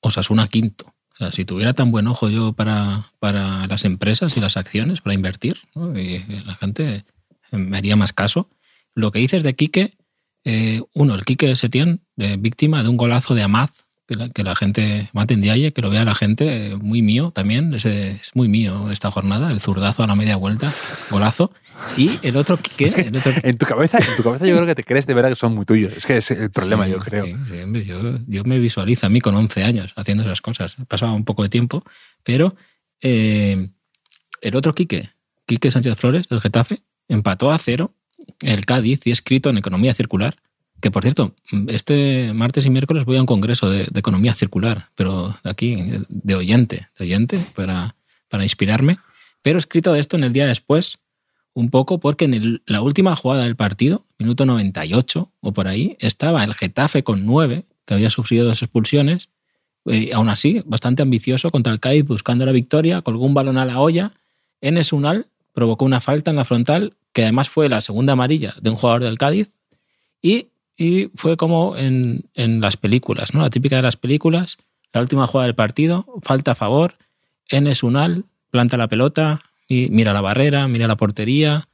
Osasuna quinto. O sea, si tuviera tan buen ojo yo para, para las empresas y las acciones, para invertir, ¿no? y la gente me haría más caso. Lo que dices de Quique, eh, uno, el Quique Setién, eh, víctima de un golazo de Amaz, que la, que la gente, Maten Diaye, que lo vea la gente, eh, muy mío también, ese es muy mío esta jornada, el zurdazo a la media vuelta, golazo. Y el otro Quique, el otro En tu cabeza, en tu cabeza yo creo que te crees de verdad que son muy tuyos. Es que es el problema, Sí, yo creo. sí, sí, hombre, yo, yo me visualizo a mí con 11 años haciendo esas cosas. He pasado un poco de tiempo, pero eh, el otro Quique, Quique Sánchez Flores, del Getafe, empató a cero el Cádiz y escrito en Economía Circular. Que por cierto, este martes y miércoles voy a un congreso de, Economía Circular, pero aquí, de oyente, de oyente, para, para inspirarme. Pero escrito de esto en el día después, un poco porque en la última jugada del partido, minuto 98 o por ahí, estaba el Getafe con 9, que había sufrido dos expulsiones, y aún así, bastante ambicioso contra el Cádiz buscando la victoria, colgó un balón a la olla, Enes Unal provocó una falta en la frontal, que además fue la segunda amarilla de un jugador del Cádiz, y, y fue como en, en las películas, ¿no? La típica de las películas, la última jugada del partido, falta a favor, Enes Unal planta la pelota, y mira la barrera, mira la portería,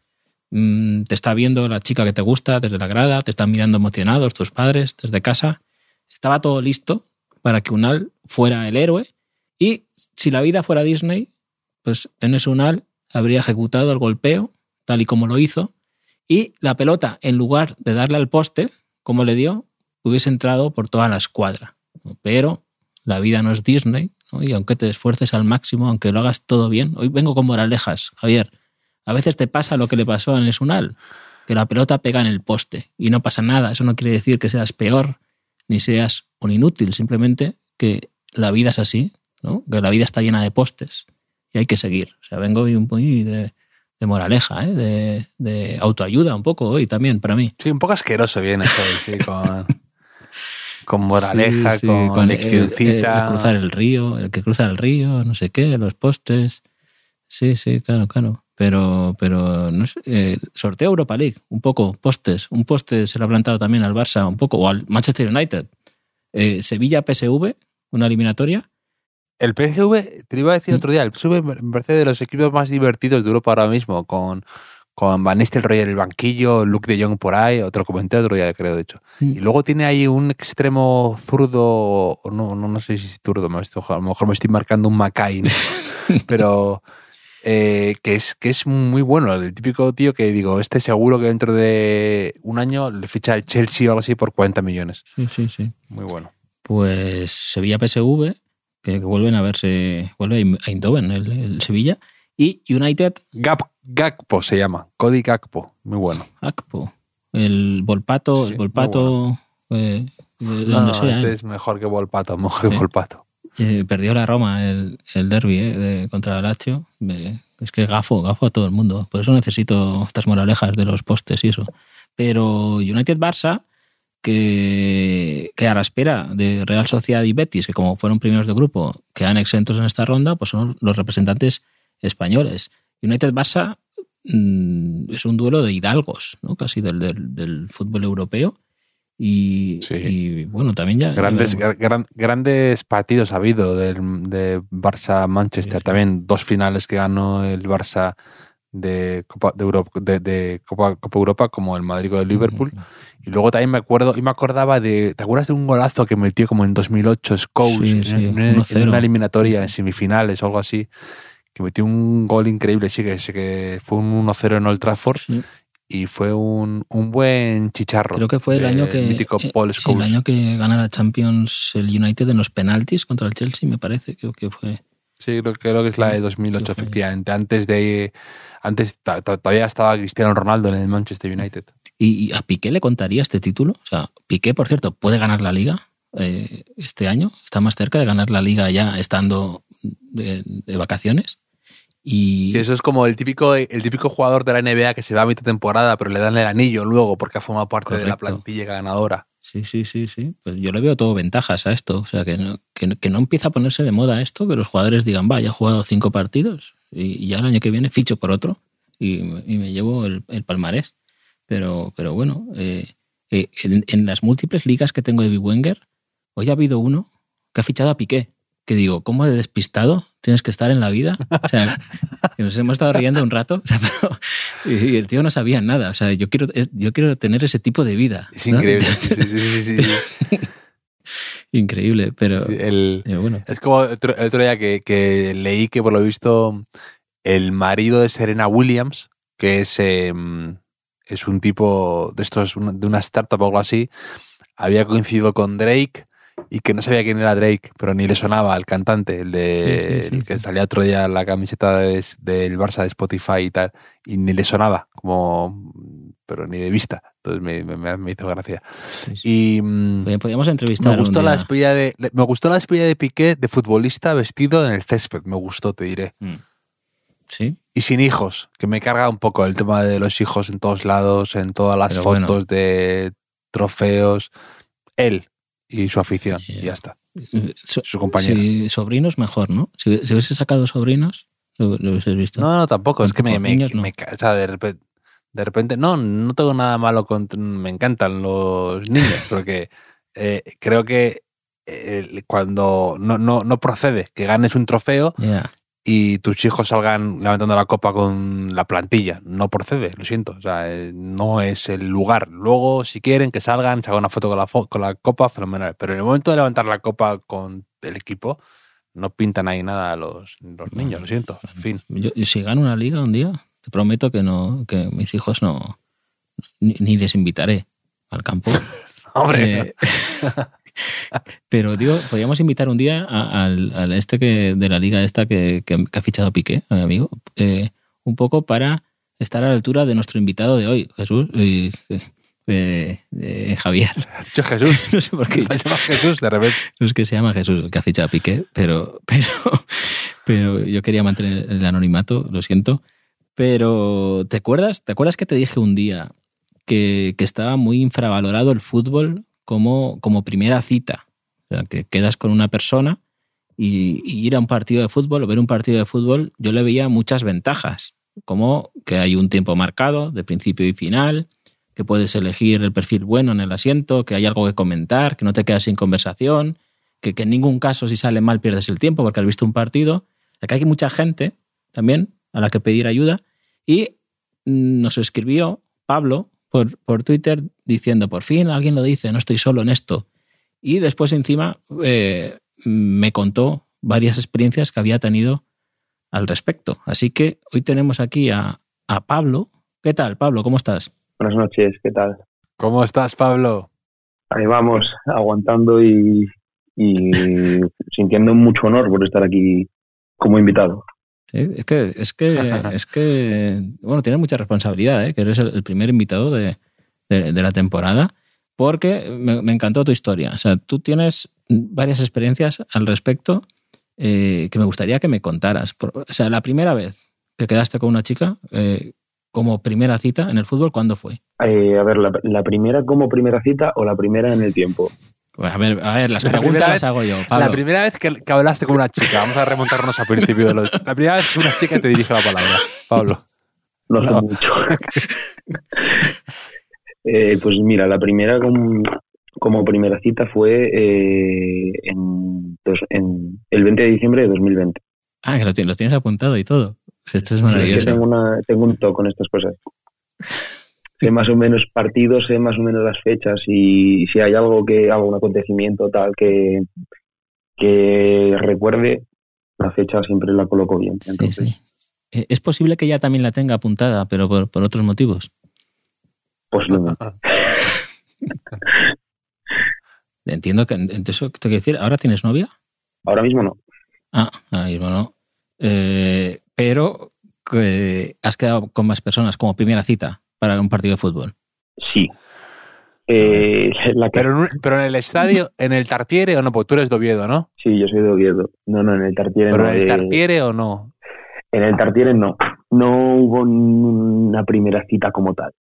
mm, te está viendo la chica que te gusta desde la grada, te están mirando emocionados tus padres desde casa. Estaba todo listo para que Unal fuera el héroe y si la vida fuera Disney, pues ese Unal habría ejecutado el golpeo tal y como lo hizo y la pelota, en lugar de darle al poste, como le dio, hubiese entrado por toda la escuadra. Pero la vida no es Disney, ¿no? y aunque te esfuerces al máximo, aunque lo hagas todo bien, hoy vengo con moralejas, Javier. A veces te pasa lo que le pasó en el Sunal, que la pelota pega en el poste y no pasa nada. Eso no quiere decir que seas peor ni seas un inútil, simplemente que la vida es así, ¿no? que la vida está llena de postes y hay que seguir. O sea, vengo un de, de moraleja, ¿eh? de, de autoayuda un poco hoy también para mí. Sí, un poco asqueroso viene esto, sí, con, con moraleja, Sí, sí, con, con leccioncita. el- el cruzar el río, el que cruza el río, no sé qué, los postes. Sí, sí, claro, claro. Pero, pero no sé, eh, sorteo Europa League, un poco, postes. Un poste se lo ha plantado también al Barça, un poco, o al Manchester United. Eh, Sevilla PSV, una eliminatoria. El PSV, te lo iba a decir Mm. otro día, el PSV me parece de los equipos más divertidos de Europa ahora mismo, con, con Van Nistelrooy en el banquillo, Luke de Jong por ahí, otro comenté otro día, creo, de hecho. Mm. Y luego tiene ahí un extremo zurdo, no, no, no sé si es zurdo, me estoy- a lo mejor me estoy marcando un Macay, ¿no? pero eh, que, es, que es muy bueno, el típico tío que digo, este seguro que dentro de un año le ficha el Chelsea o algo así por 40 millones. Sí, sí, sí. Muy bueno. Pues Sevilla PSV, que, vuelven a verse, vuelve a Eindhoven el, el Sevilla. Y United Gap, Gakpo se llama, Cody Gakpo, muy bueno. Akpo. El Volpato, Sí, el Volpato, eh, de No, no, sea. este ¿eh? es mejor que Volpato, mejor que. Volpato. Eh, perdió la Roma el, el derby eh, de- contra el Lazio. Es que gafo, gafo a todo el mundo. Por eso necesito estas moralejas de los postes y eso. Pero United Barça, que, que a la espera de Real Sociedad y Betis, que como fueron primeros de grupo, quedan exentos en esta ronda, pues son los representantes españoles. United Barça mm, es un duelo de hidalgos, ¿no? casi del, del, del fútbol europeo. Y, Sí. y, bueno, también ya. Grandes, gran- grandes partidos ha habido del, de Barça-Manchester. Sí, sí. También dos finales que ganó el Barça de Copa de Europa, de, de Copa, Copa Europa, como el Madrid con el Liverpool. Y luego también me acuerdo, y me acordaba de, ¿te acuerdas de un golazo que metió como en 2008 Scholes Sí, en, sí, en- en 1-0. una eliminatoria en semifinales o algo así? Que metió un gol increíble, sí, que, sí que fue un 1-0 en Old Trafford y fue un, un buen chicharro. Creo que fue el año que mítico eh, Paul el año que gana la Champions el United en los penaltis contra el Chelsea, me parece, creo que fue. Sí, creo, creo que es la de Sí, 2008, que fue- efectivamente. Antes de. Antes todavía estaba Cristiano Ronaldo en el Manchester United. ¿Y, y a Piqué le contaría este título? O sea, Piqué, por cierto, puede ganar la liga eh, este año. Está más cerca de ganar la liga ya estando de, de vacaciones. Y eso es como el típico, el típico jugador de la NBA que se va a mitad temporada, pero le dan el anillo luego porque ha formado parte de la plantilla ganadora. Sí, sí, sí, sí. Pues yo le veo todo ventajas a esto. O sea, que no, que, no- empieza a ponerse de moda esto, que los jugadores digan, va, ya he jugado cinco partidos y, ya el año que viene ficho por otro y, y me llevo el, el palmarés. Pero, pero bueno, eh, eh, en, en las múltiples ligas que tengo de Wenger, hoy ha habido uno que ha fichado a Piqué. Que digo, ¿cómo de despistado tienes que estar en la vida? O sea, que nos hemos estado riendo un rato, o sea, pero- y el tío no sabía nada. O sea, yo quiero, eh, yo quiero tener ese tipo de vida. Es ¿no? increíble. Sí, sí, sí, sí, sí. Increíble, pero, Sí, el- pero bueno. es como el otro, el otro día que, que leí que por lo visto el marido de Serena Williams, que es, eh, es un tipo de estos, de una startup o algo así, había coincidido con Drake y que no sabía quién era Drake, pero ni le sonaba al cantante, el de Sí, sí, sí, el que salía otro día en la camiseta de- del Barça de Spotify y tal, y ni le sonaba, como pero ni de vista. Entonces me, me- me hizo gracia. Y mm, Podríamos entrevistar me gustó la despedida de me gustó la despedida de Piqué de futbolista vestido en el césped, me gustó, te diré. Mm. Sí, Y sin hijos, que me carga un poco el tema de los hijos en todos lados, en todas las Pero fotos bueno. de trofeos. Él y su afición, Ya. y ya está. So- Su compañero. sí, sobrinos mejor, ¿no? Si, si hubiese sacado sobrinos, lo, lo hubieses visto. No, no, tampoco. Es que me, me, niños no. me ca- o sea, de repente, de repente, no, no tengo nada malo con, me encantan los niños, porque eh, creo que eh, cuando no, no, no procede que ganes un trofeo. Y tus hijos salgan levantando la copa con la plantilla. No procede, lo siento. O sea, eh, no es el lugar. Luego, si quieren, que salgan, se hagan una foto con la, con la copa, fenomenal. Pero en el momento de levantar la copa con el equipo, no pintan ahí nada los, los niños, lo siento. En fin. Yo, si gano una liga un día, te prometo que no, que mis hijos no, ni, ni les invitaré al campo. Hombre. Eh, pero digo, podríamos invitar un día al, este que de la liga esta que, que- que ha fichado Piqué, a mi amigo, eh, un poco para estar a la altura de nuestro invitado de hoy, Jesús, eh, eh, eh, Javier. Dicho Jesús. No sé por qué. Se llama Jesús, de repente. no es que se llama Jesús el que ha fichado a Piqué, pero, pero, pero yo quería mantener el anonimato, lo siento. Pero, ¿te acuerdas? ¿Te acuerdas que te dije un día que, que estaba muy infravalorado el fútbol como, como primera cita? O sea, que quedas con una persona y, y ir a un partido de fútbol o ver un partido de fútbol, yo le veía muchas ventajas, como que hay un tiempo marcado de principio y final, que puedes elegir el perfil bueno en el asiento, que hay algo que comentar, que no te quedas sin conversación, que, que en ningún caso si sale mal pierdes el tiempo porque has visto un partido. Acá hay mucha gente también a la que pedir ayuda y nos escribió Pablo por, por Twitter diciendo, por fin alguien lo dice, no estoy solo en esto. Y después encima eh, me contó varias experiencias que había tenido al respecto. Así que hoy tenemos aquí a, a Pablo. ¿Qué tal, Pablo? ¿Cómo estás? Buenas noches, ¿qué tal? ¿Cómo estás, Pablo? Ahí vamos, aguantando y, y sintiendo mucho honor por estar aquí como invitado. Sí, es que, es que, es que, bueno, tienes mucha responsabilidad, ¿eh? que eres el, el primer invitado de, de- de la temporada, porque me, me encantó tu historia. O sea, tú tienes varias experiencias al respecto eh, que me gustaría que me contaras. O sea, la primera vez que quedaste con una chica eh, como primera cita en el fútbol, ¿cuándo fue? Eh, a ver, la, la primera como primera cita o la primera en el tiempo. Pues a ver, a ver, las La preguntas las hago yo. Pablo. La primera vez que, que hablaste con una chica, vamos a remontarnos al principio de los. La primera vez que una chica te dirige la palabra, Pablo. No, sé No. mucho. Eh, pues mira, la primera como, como primera cita fue eh, en, dos- en el 20 de diciembre de 2020. Ah, que lo tienes, lo tienes apuntado y todo. Esto es maravilloso. tengo, una, tengo un toque con estas cosas. Sé más o menos partidos, sé más o menos las fechas y si hay algo que, algún acontecimiento tal que, que recuerde, la fecha siempre la coloco bien. Sí, Entonces, sí. Eh, Es posible que ella también la tenga apuntada, pero por, por otros motivos. posiblemente. Entiendo que entonces eso te quiero decir, ¿ahora tienes novia? Ahora mismo no. Ah, ahora mismo no. Eh, pero que has quedado con más personas como primera cita para un partido de fútbol. Sí. Eh, la que, Pero en, un- pero en el estadio, en el Tartiere o no, porque tú eres de Oviedo, ¿no? sí, yo soy de Oviedo. No, no, en el Tartiere Pero no. en el eh, Tartiere o no. en el Tartiere no. No hubo una primera cita como tal.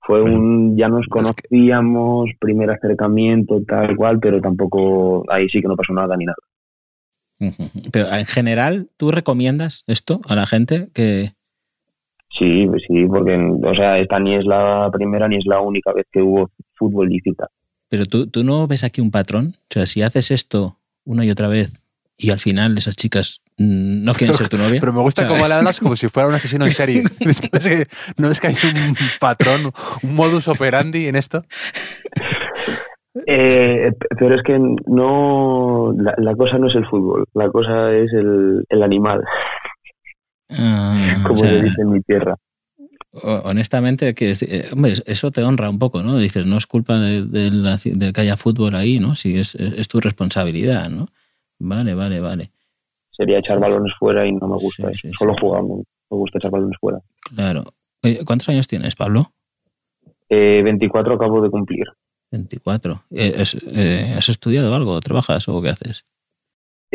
Fue un, ya nos conocíamos, primer acercamiento, tal cual, pero tampoco, ahí sí que no pasó nada ni nada. Pero en general, ¿tú recomiendas esto a la gente que... Sí, pues sí, porque, o sea, esta ni es la primera ni es la única vez que hubo fútbol y cita. Pero tú, tú no ves aquí un patrón? O sea, si haces esto una y otra vez y al final esas chicas no quieren ser tu novia. Pero me gusta O sea, cómo le hablas como si fuera un asesino en serie. Es que- es que- ¿No es que hay un patrón, un modus operandi en esto? Eh, pero es que no, la, la cosa no es el fútbol, la cosa es el, el animal, ah, o como sea, se dice en mi tierra. honestamente, que, eh, hombre, eso te honra un poco, ¿no? Dices, no es culpa de, de la- de que haya fútbol ahí, ¿no? Si es, es, es tu responsabilidad, ¿no? Vale, vale, vale. Sería echar balones fuera y no me gusta Sí, eso. sí, sí. Solo jugando, me gusta echar balones fuera. Claro. Oye, ¿Cuántos años tienes, Pablo? Eh, 24 acabo de cumplir. 24. Eh, eh, ¿Has estudiado algo? ¿Trabajas o qué haces?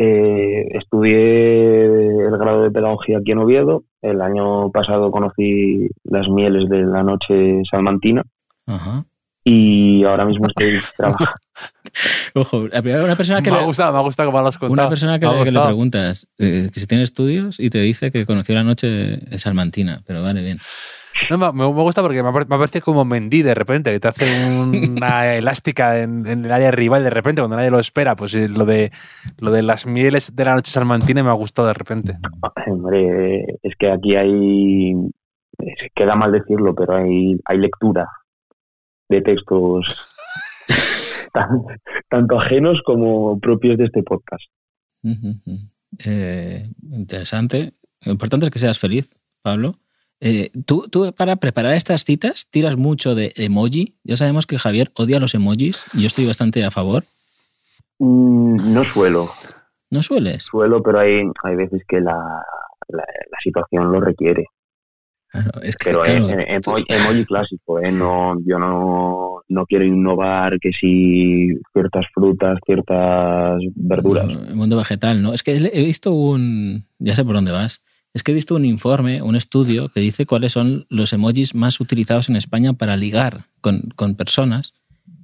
Eh, estudié el grado de pedagogía aquí en Oviedo. El año pasado conocí las mieles de la noche salmantina Ajá. y ahora mismo estoy trabajando. Ojo, la primera- una persona que Me le, ha gustado, me ha gustado cómo lo has contado. Una persona que, le- que le gustado. preguntas eh, que si tiene estudios y te dice que conoció la noche salmantina, pero vale, bien. No, me, me gusta porque me, parece como Mendy de repente, que te hace una elástica en, en el área rival de repente cuando nadie lo espera. Pues eh, lo de lo de las mieles de la noche salmantina me ha gustado de repente. Hombre, es que aquí hay, queda mal decirlo, pero hay, hay lectura de textos tan- tanto ajenos como propios de este podcast. Eh, interesante. Lo importante es que seas feliz, Pablo. Eh, ¿tú, tú para preparar estas citas tiras mucho de emoji. Ya sabemos que Javier odia los emojis y yo estoy bastante a favor. Mm, No suelo, ¿No sueles? suelo, pero hay, hay veces que la, la, la situación lo requiere. Claro, es que, Pero claro, eh, eh, emoji, emoji clásico, ¿eh? No, yo no, no quiero innovar que si ciertas frutas, ciertas verduras. El mundo vegetal, ¿no? Es que he visto un. Ya sé por dónde vas. Es que he visto un informe, un estudio que dice cuáles son los emojis más utilizados en España para ligar con, con personas.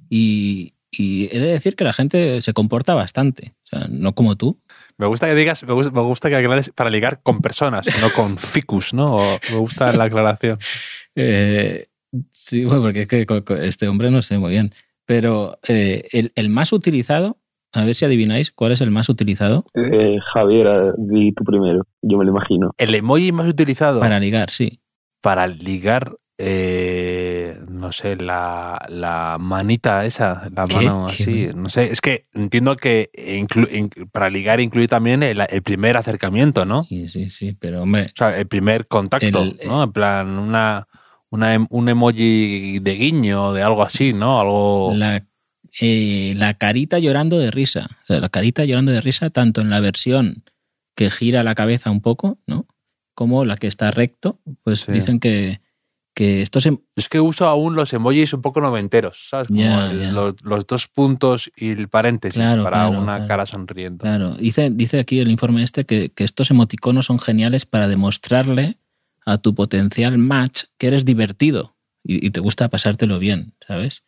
Y, y he de decir que la gente se comporta bastante. O sea, no como tú. Me gusta que digas, me gusta, me gusta que aclares para ligar con personas, no con ficus, ¿no? O- me gusta la aclaración. Eh, sí, bueno, porque es que este hombre no sé muy bien. Pero eh, el, el más utilizado, a ver si adivináis cuál es el más utilizado Eh, Javier, eh, di tú primero, yo me lo imagino. El emoji más utilizado para ligar, sí. para ligar, eh, no sé, la, la manita esa, la ¿Qué? mano ¿Qué? así, no sé, es que entiendo que inclu- in- para ligar incluye también el, el primer acercamiento, ¿no? Sí, sí, sí. Pero hombre, O sea, el primer contacto, El- ¿no? En plan, una, una em- un emoji de guiño, de algo así, ¿no? Algo... la, eh, la carita llorando de risa. O sea, la carita llorando de risa, tanto en la versión que gira la cabeza un poco, ¿no? Como la que está recto, pues Sí. dicen que, que estos em- Es que uso aún los emojis un poco noventeros, ¿sabes? Como el-. Los, los dos puntos y el paréntesis Claro, para claro, una claro. cara sonriendo. Claro, dice, dice aquí el informe este que, que estos emoticonos son geniales para demostrarle a tu potencial match que eres divertido y, y te gusta pasártelo bien, ¿sabes?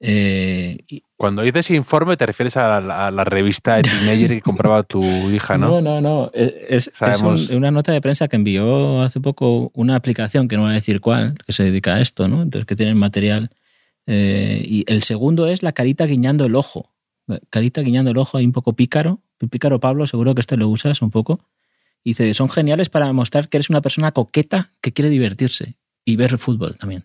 Eh, y- Cuando dices informe, te refieres a la, a la revista de Teenager que compraba tu hija, ¿no? no, no, no. Es, es Sabemos- un- una nota de prensa que envió hace poco una aplicación, que no voy a decir cuál, que se dedica a esto, ¿no? Entonces, que tienen material. Eh, y el segundo es la carita guiñando el ojo. Carita guiñando el ojo, ahí un poco pícaro. Pícaro Pablo, seguro que este lo usas un poco. Y dice, son geniales para mostrar que eres una persona coqueta que quiere divertirse y ver fútbol también.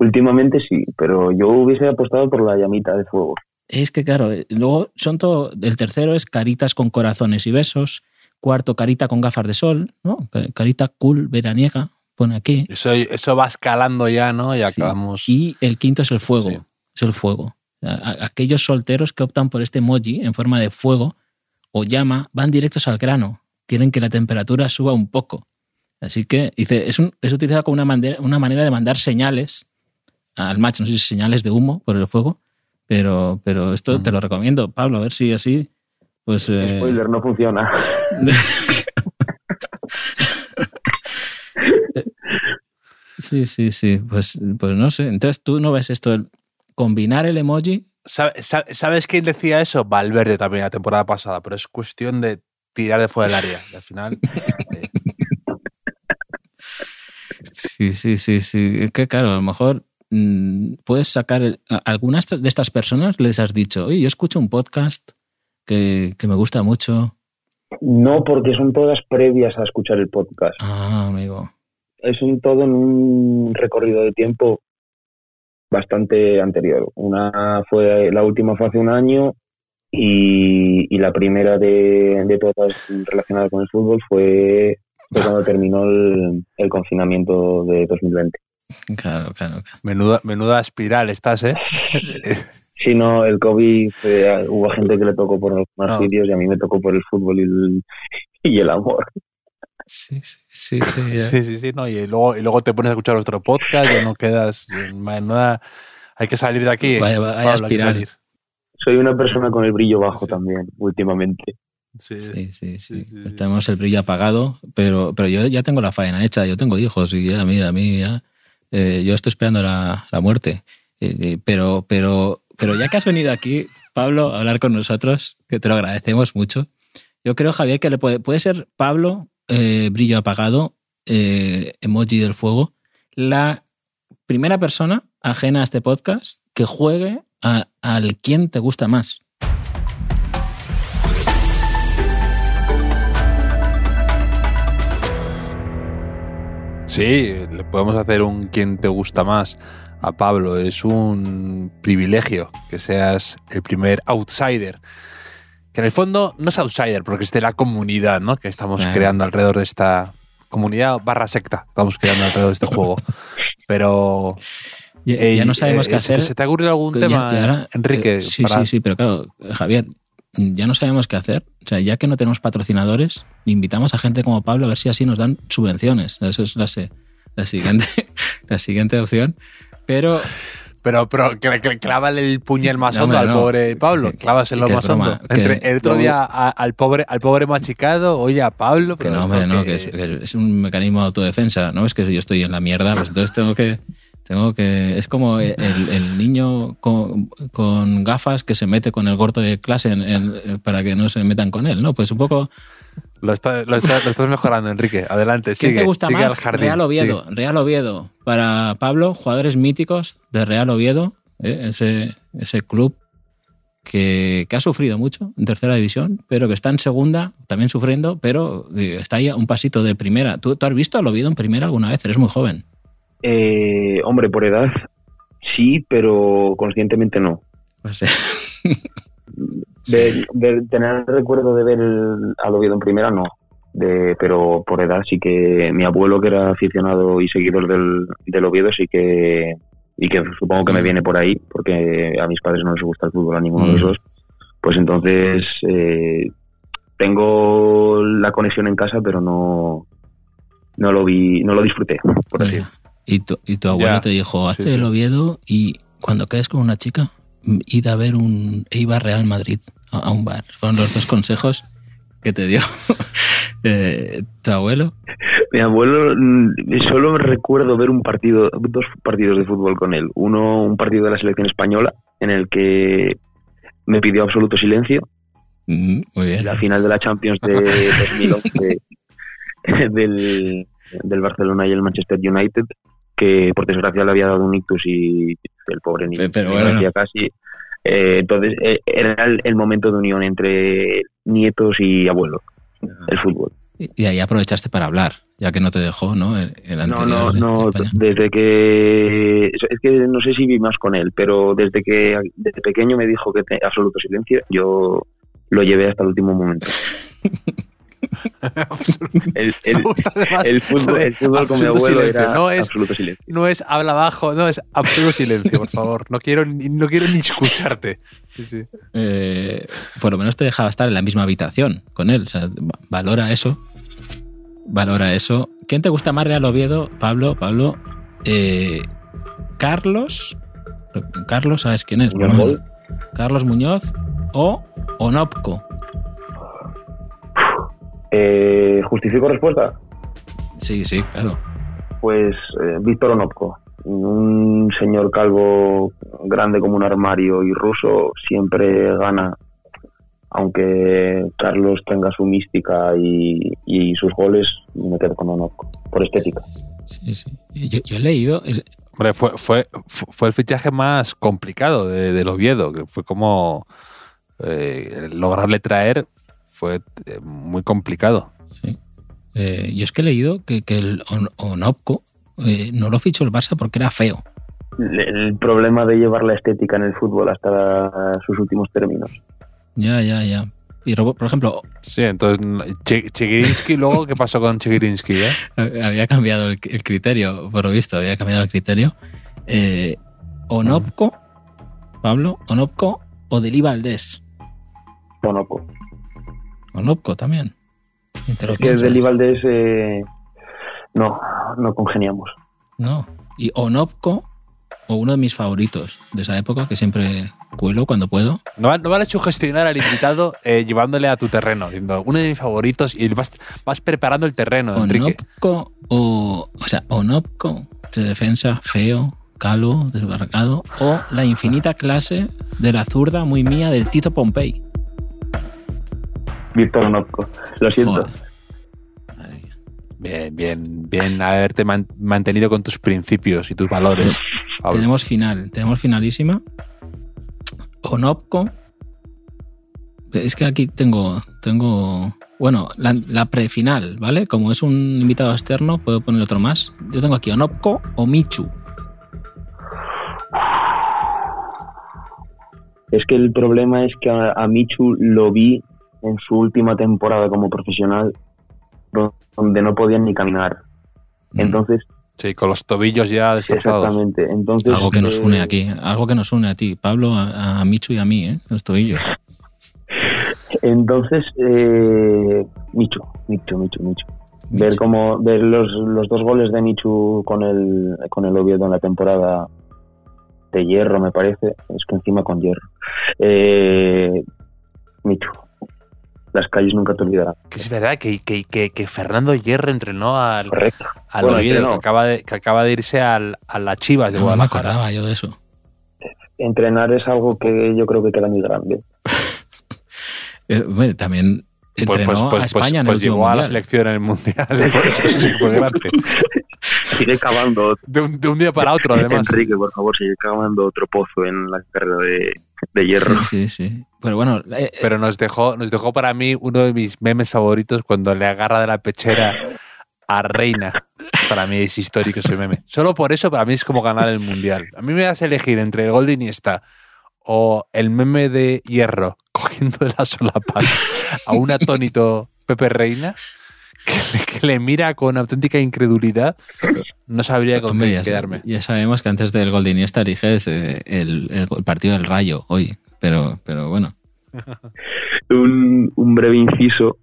Últimamente sí, pero yo hubiese apostado por la llamita de fuego. Es que claro, eh, luego son todo. El tercero es caritas con corazones y besos. Cuarto, carita con gafas de sol, ¿no? Ca- Carita cool, veraniega, pone aquí. Eso, eso va escalando ya, ¿no? Y Sí. acabamos. Y el quinto es el fuego. Sí. Es el fuego. Aquellos solteros que optan por este emoji en forma de fuego o llama van directos al grano. Quieren que la temperatura suba un poco. Así que dice, es, un- es utilizado como una, una manera de mandar señales al match, no sé si señales de humo por el fuego, pero, pero esto te lo recomiendo, Pablo, a ver si así, pues... eh, Spoiler, no funciona. sí, sí, sí, pues, pues no sé. Entonces tú no ves esto, el combinar el emoji ¿Sabe- sabe- ¿Sabes quién decía eso? Valverde también la temporada pasada, pero es cuestión de tirar de fuera del área. Y al final. eh, Sí, sí, sí, sí. Es que claro, a lo mejor puedes sacar... a algunas de estas personas les has dicho, oye, yo escucho un podcast que, que me gusta mucho. No, porque son todas previas a escuchar el podcast. Ah, amigo. Es un todo en un recorrido de tiempo bastante anterior. Una fue, la última fue hace un año y, y la primera de, de todas relacionadas con el fútbol fue, fue cuando terminó el, el confinamiento de 2020. Claro, claro, claro. menuda, menuda espiral estás, ¿eh? Si no, el COVID, eh, hubo gente que le tocó por los más No. vídeos y a mí me tocó por el fútbol y el, y el amor. Sí, sí, sí. sí, ya. Sí, sí, sí, ¿no? Y luego, y luego te pones a escuchar otro podcast, ya no quedas. Menuda, hay que salir de aquí. Vaya- vaya Pablo, hay que espiral. salir. Soy una persona con el brillo bajo Sí. también, últimamente. Sí, Sí, sí, sí. Sí, sí, sí. Tenemos el brillo apagado, pero, pero yo ya tengo la faena hecha, yo tengo hijos y ya, mira, a mí ya, eh, yo estoy esperando la, la muerte. Eh, eh, pero, pero, pero ya que has venido aquí, Pablo, a hablar con nosotros, que te lo agradecemos mucho, yo creo, Javier, que le puede, puede ser Pablo brillo apagado emoji del fuego, la primera persona ajena a este podcast que juegue al quién te gusta más. Sí, le podemos hacer un quien te gusta más a Pablo. Es un privilegio que seas el primer outsider. Que en el fondo no es outsider, porque es de la comunidad, ¿no? Que estamos creando alrededor de esta comunidad barra secta. Estamos creando alrededor de este juego. Pero Ya, eh, ya no sabemos eh, qué ¿se te- hacer. ¿Se te ha ocurrido algún Ya- tema, ya Enrique? eh, sí, para- sí, sí, pero claro, Javier, ya no sabemos qué hacer. O sea, ya que no tenemos patrocinadores, invitamos a gente como Pablo a ver si así nos dan subvenciones. Eso es la, la siguiente, la siguiente opción. Pero Pero, pero que, que- clávale el puñal más No, hondo al no. pobre Pablo. Que- Clávaselo que más hondo. que- Entre el otro no. día a- al pobre al pobre machicado, oye a Pablo. que pero no, esto hombre, no, que- que es, que es un mecanismo de autodefensa. No es que yo estoy en la mierda, pues entonces tengo que. Tengo que. Es como el, el niño con, con gafas que se mete con el gordo de clase en- en- para que no se metan con él, ¿no? Pues un poco. Lo, está- lo está- lo estás mejorando, Enrique. Adelante, ¿Quién sigue. te gusta sigue más? jardín, Real Oviedo. sigue. Real Oviedo. Para Pablo, jugadores míticos de Real Oviedo, ¿eh? ese, ese club que, que ha sufrido mucho en tercera división, pero que está en segunda, también sufriendo, pero eh, está ahí a un pasito de primera. ¿Tú, tú has visto al Oviedo en primera alguna vez? Eres muy joven. Eh, hombre, por edad sí, pero conscientemente no. De, de tener el recuerdo de ver al Oviedo en primera, no. De, pero por edad sí que mi abuelo, que era aficionado y seguidor del, del Oviedo, sí que. Y que supongo que me Mm. viene por ahí, porque a mis padres no les gusta el fútbol a ninguno de Mm. dos. Pues entonces. eh, tengo la conexión en casa, pero no. No lo vi, no lo disfruté, por así decirlo. Y, tu, y tu abuelo Ya. te dijo, hazte Sí, sí. el Oviedo y cuando quedes con una chica, id a ver un Eibar Real Madrid a, a un bar. Fueron los dos consejos que te dio eh, tu abuelo. Mi abuelo, mm, solo recuerdo ver un partido, dos partidos de fútbol con él. Uno, un partido de la selección española, en el que me pidió absoluto silencio. Mm, Muy bien. La final de la Champions de 2011 del, del Barcelona y el Manchester United, que por desgracia le había dado un ictus y el pobre niño Pe- pero bueno. hacía casi. Eh, entonces, eh, era el, el momento de unión entre nietos y abuelo, el fútbol. Y y ahí aprovechaste para hablar, ya que no te dejó, ¿no? El, el No, anterior no, de no, desde que... Es que no sé si vi más con él, pero desde que desde pequeño me dijo que te- absoluto silencio, yo lo llevé hasta el último momento. El, el- Me gusta además el fútbol, el fútbol con mi abuelo silencio. era No es, absoluto silencio. no es habla bajo, no es absoluto silencio, por favor. No quiero, ni- no quiero ni escucharte. Sí, sí. Eh, por lo menos te dejaba estar en la misma habitación con él. O sea, va- valora eso. Valora eso. ¿Quién te gusta más Real Oviedo? Pablo, Pablo. eh, Carlos. Carlos, ¿sabes quién es? Carlos Muñoz o Onopco. Eh, ¿Justifico respuesta? Sí, sí, claro. Pues eh, Víctor Onopko, un señor calvo grande como un armario y ruso, siempre gana, aunque Carlos tenga su mística y, y sus goles, me quedo con Onopko, por estética. Sí, sí. Yo, yo he leído. el- Hombre, fue, fue, fue el fichaje más complicado de, del Oviedo, que fue como eh, lograrle traer fue eh, muy complicado. sí. Eh, yo es que he leído que, que el On- Onopco eh, no lo fichó el Barça porque era feo. El, problema de llevar la estética en el fútbol hasta sus últimos términos. Ya, ya, ya. Y Robo- por ejemplo, Sí, entonces Chigirinsky, luego, ¿qué pasó con Chigirinsky? Eh? había cambiado el, el criterio, por lo visto, había cambiado el criterio. Eh, Onopco, Pablo, Onopco o Deli Valdés. Onopko. Onopco también. Te lo Es que. Deli Valdés, eh, no, no congeniamos. No. Y Onopco, o uno de mis favoritos de esa época, que siempre cuelo cuando puedo. No, va- no vale sugestionar al invitado eh, llevándole a tu terreno, diciendo uno de mis favoritos y vas, vas preparando el terreno. Onopco o. O sea, Onopco, de defensa, feo, calvo, desbarracado. O la infinita clase de la zurda muy mía del Tito Pompey. Víctor Onopko. Lo siento. Joder. Madre mía. Bien, bien, bien haberte man- mantenido con tus principios y tus valores. Pablo. Tenemos final, tenemos finalísima. Onopco. Es que aquí tengo, tengo, bueno, la, la prefinal, ¿vale? Como es un invitado externo, puedo poner otro más. Yo tengo aquí Onopco o Michu. Es que el problema es que a, a Michu lo vi en su última temporada como profesional, do- donde no podían ni caminar. Mm. Entonces, Sí, con los tobillos ya destrozados. exactamente. Entonces, Algo que nos eh, une aquí, algo que nos une a ti, Pablo, a, a Michu y a mí, ¿eh? Los tobillos. Entonces, eh, Michu, Michu, Michu, Michu. Ver cómo ver los, los dos goles de Michu con el con el Oviedo en la temporada de hierro, me parece. Es que encima con hierro. Eh, Michu. Las calles nunca te olvidarán. Que es verdad que, que, que, que Fernando Hierro entrenó al, Correcto. al Bueno, Oviedo, entrenó. que acaba, de, que acaba de irse al, a las Chivas de No me Guadalajara. acordaba yo de eso. Entrenar es algo que yo creo que muy grande. Eh, bueno, también Pues, entrenó pues, pues, a España pues, en el pues llegó a la selección en el Mundial. Por eso sí fue grande. Sigue cavando, De un, de un día para otro, además. Enrique, por favor, sigue cavando otro pozo en la carrera de, de hierro. Sí, sí, sí. Pero bueno, eh, Pero nos dejó, nos dejó para mí uno de mis memes favoritos cuando le agarra de la pechera a Reina. Para mí es histórico ese meme. Solo por eso para mí es como ganar el mundial. A mí me das a elegir entre el gol de Iniesta o el meme de Hierro cogiendo de las solapas a un atónito Pepe Reina que le, que le mira con auténtica incredulidad. No sabría con qué quedarme. ya sabemos que antes del gol de Iniesta eliges eh, el partido del Rayo hoy. Pero, pero bueno. un, un breve inciso,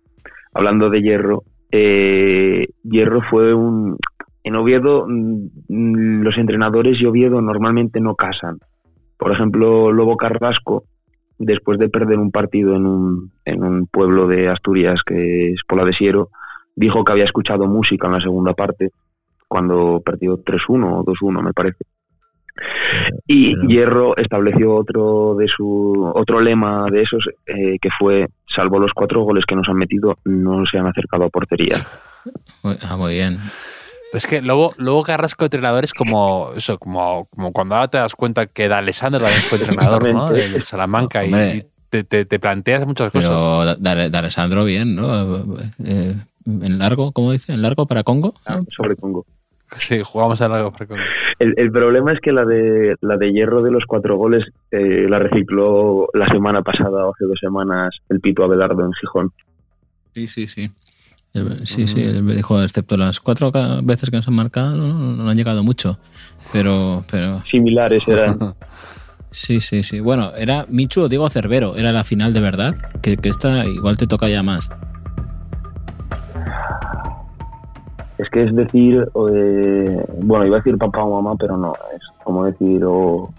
hablando de Hierro. eh, Hierro fue un... En Oviedo, mm, los entrenadores y Oviedo normalmente no casan. Por ejemplo, Lobo Carrasco, después de perder un partido en un, en un pueblo de Asturias que es Pola de Siero, dijo que había escuchado música en la segunda parte, cuando perdió 3-1 o 2-1, me parece. Y Hierro estableció otro de su otro lema de esos eh, que fue salvo los cuatro goles que nos han metido no se han acercado a portería. Muy- Ah, muy bien. Es que luego, luego Carrasco entrenador es como eso, como, como cuando ahora te das cuenta que da Alessandro también fue entrenador. Del Salamanca y, Hombre. y te, te- te planteas muchas cosas. Pero Da- Da- de Alessandro bien, ¿no? Eh, en largo, ¿cómo dice? ¿En largo para Congo? Sobre Congo. Sí, jugamos a largo para El, el problema es que la de la de Hierro de los cuatro goles eh, la recicló la semana pasada o hace dos semanas el Pito Abelardo en Gijón. Sí, sí, sí. El- Sí, sí, él me dijo, excepto las cuatro veces que nos han marcado, no, no han llegado mucho. Pero, pero, Similares eran. sí, sí, sí. Bueno, era Michu o Diego Cervero, era la final de verdad, que, que esta igual te toca ya más. Es que es decir, eh, bueno, iba a decir papá o mamá, pero no, es como decir o,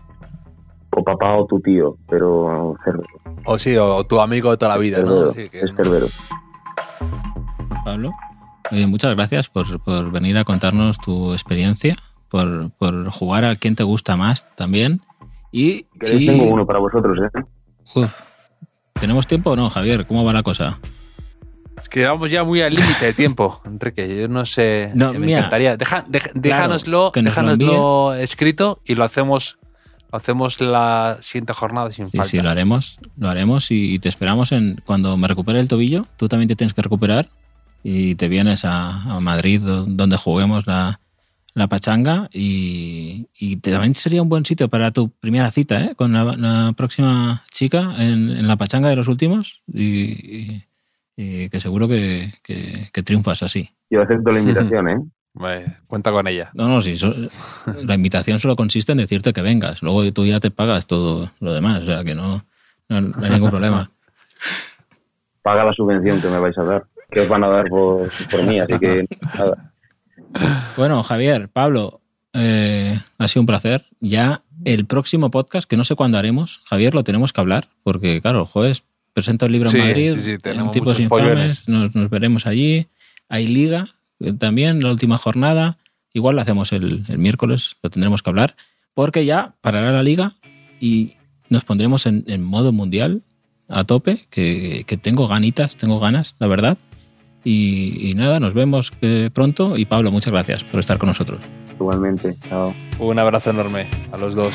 o papá o tu tío, pero Cervero. O sí, o tu amigo de toda la vida, ¿no? Cervero, Sí, que- es Cervero. Pablo, oye, muchas gracias por, por venir a contarnos tu experiencia, por, por jugar a quien te gusta más también. Y, y- Tengo uno para vosotros, ¿eh? Uf, ¿tenemos tiempo o no, Javier? ¿Cómo va la cosa? Es que vamos ya muy al límite de tiempo, Enrique. Yo no sé. No, me mira. encantaría. Deja- déjanoslo, déjanoslo escrito y lo hacemos, lo hacemos la siguiente jornada sin Sí, falta. sí, lo haremos, lo haremos y, y te esperamos en cuando me recupere el tobillo. Tú también te tienes que recuperar y te vienes a, a Madrid do- donde juguemos la, la pachanga y, y te- también sería un buen sitio para tu primera cita ¿eh? con la, la próxima chica en, en la pachanga de los últimos y, y- y que seguro que, que- que triunfas así. Yo acepto la invitación, ¿eh? Vale, cuenta con ella. No, no, sí, so- la invitación solo consiste en decirte que vengas. Luego tú ya te pagas todo lo demás, o sea que no, no, no hay ningún problema. Paga la subvención que me vais a dar, que os van a dar por, por mí, así que nada. Bueno, Javier, Pablo, eh, ha sido un placer. Ya el próximo podcast, que no sé cuándo haremos, Javier, lo tenemos que hablar, porque claro, el jueves presento el libro Sí, en Madrid, sí, sí, en tenemos tipos muchos infames, follones. nos, nos veremos allí. Hay liga eh, también, la última jornada. Igual lo hacemos el, el miércoles, lo tendremos que hablar, porque ya parará la liga y nos pondremos en, en modo mundial a tope, que, que tengo ganitas, tengo ganas, la verdad. Y, y nada, nos vemos eh, pronto. Y Pablo, muchas gracias por estar con nosotros. Igualmente, chao. Un abrazo enorme a los dos.